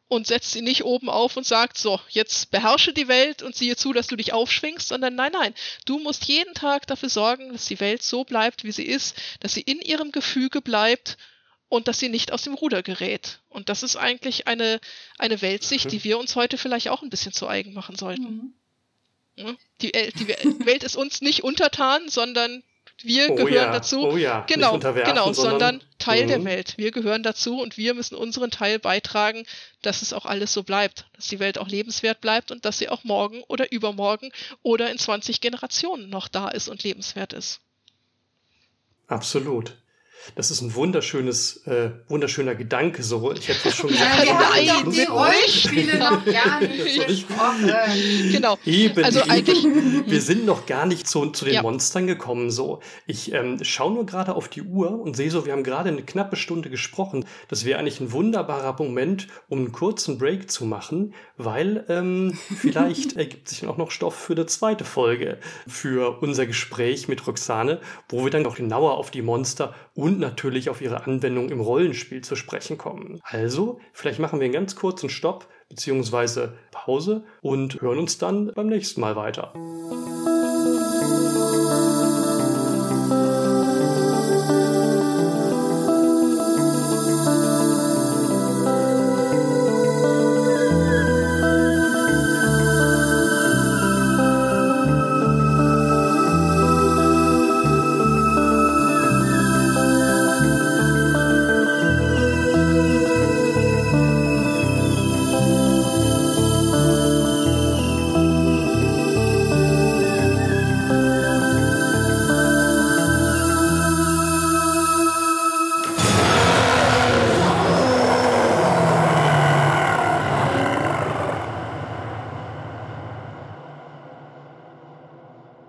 und setzt sie nicht oben auf und sagt, so, jetzt beherrsche die Welt und siehe zu, dass du dich aufschwingst, sondern nein, nein, du musst jeden Tag dafür sorgen, dass die Welt so bleibt, wie sie ist, dass sie in ihrem Gefüge bleibt und dass sie nicht aus dem Ruder gerät. Und das ist eigentlich eine, eine Weltsicht, mhm. die wir uns heute vielleicht auch ein bisschen zu eigen machen sollten. Mhm. Die, die Welt ist uns nicht untertan, sondern wir oh gehören ja, dazu. Oh ja, genau, genau, sondern, sondern Teil der mhm. Welt. Wir gehören dazu und wir müssen unseren Teil beitragen, dass es auch alles so bleibt, dass die Welt auch lebenswert bleibt und dass sie auch morgen oder übermorgen oder in 20 Generationen noch da ist und lebenswert ist. Absolut. Das ist ein wunderschönes, äh, wunderschöner Gedanke. So, ich hätte schon gesagt, ja, wir haben die Rollenspiele noch gar nicht gesprochen. Genau. Eben, also eben. eigentlich, wir sind noch gar nicht zu, zu den ja. Monstern gekommen. So, ich ähm, schaue nur gerade auf die Uhr und sehe so, wir haben gerade eine knappe Stunde gesprochen. Das wäre eigentlich ein wunderbarer Moment, um einen kurzen Break zu machen, weil ähm, vielleicht ergibt sich auch noch Stoff für eine zweite Folge für unser Gespräch mit Roxane, wo wir dann noch genauer auf die Monster und natürlich auf ihre Anwendung im Rollenspiel zu sprechen kommen. Also, vielleicht machen wir einen ganz kurzen Stopp bzw. Pause und hören uns dann beim nächsten Mal weiter.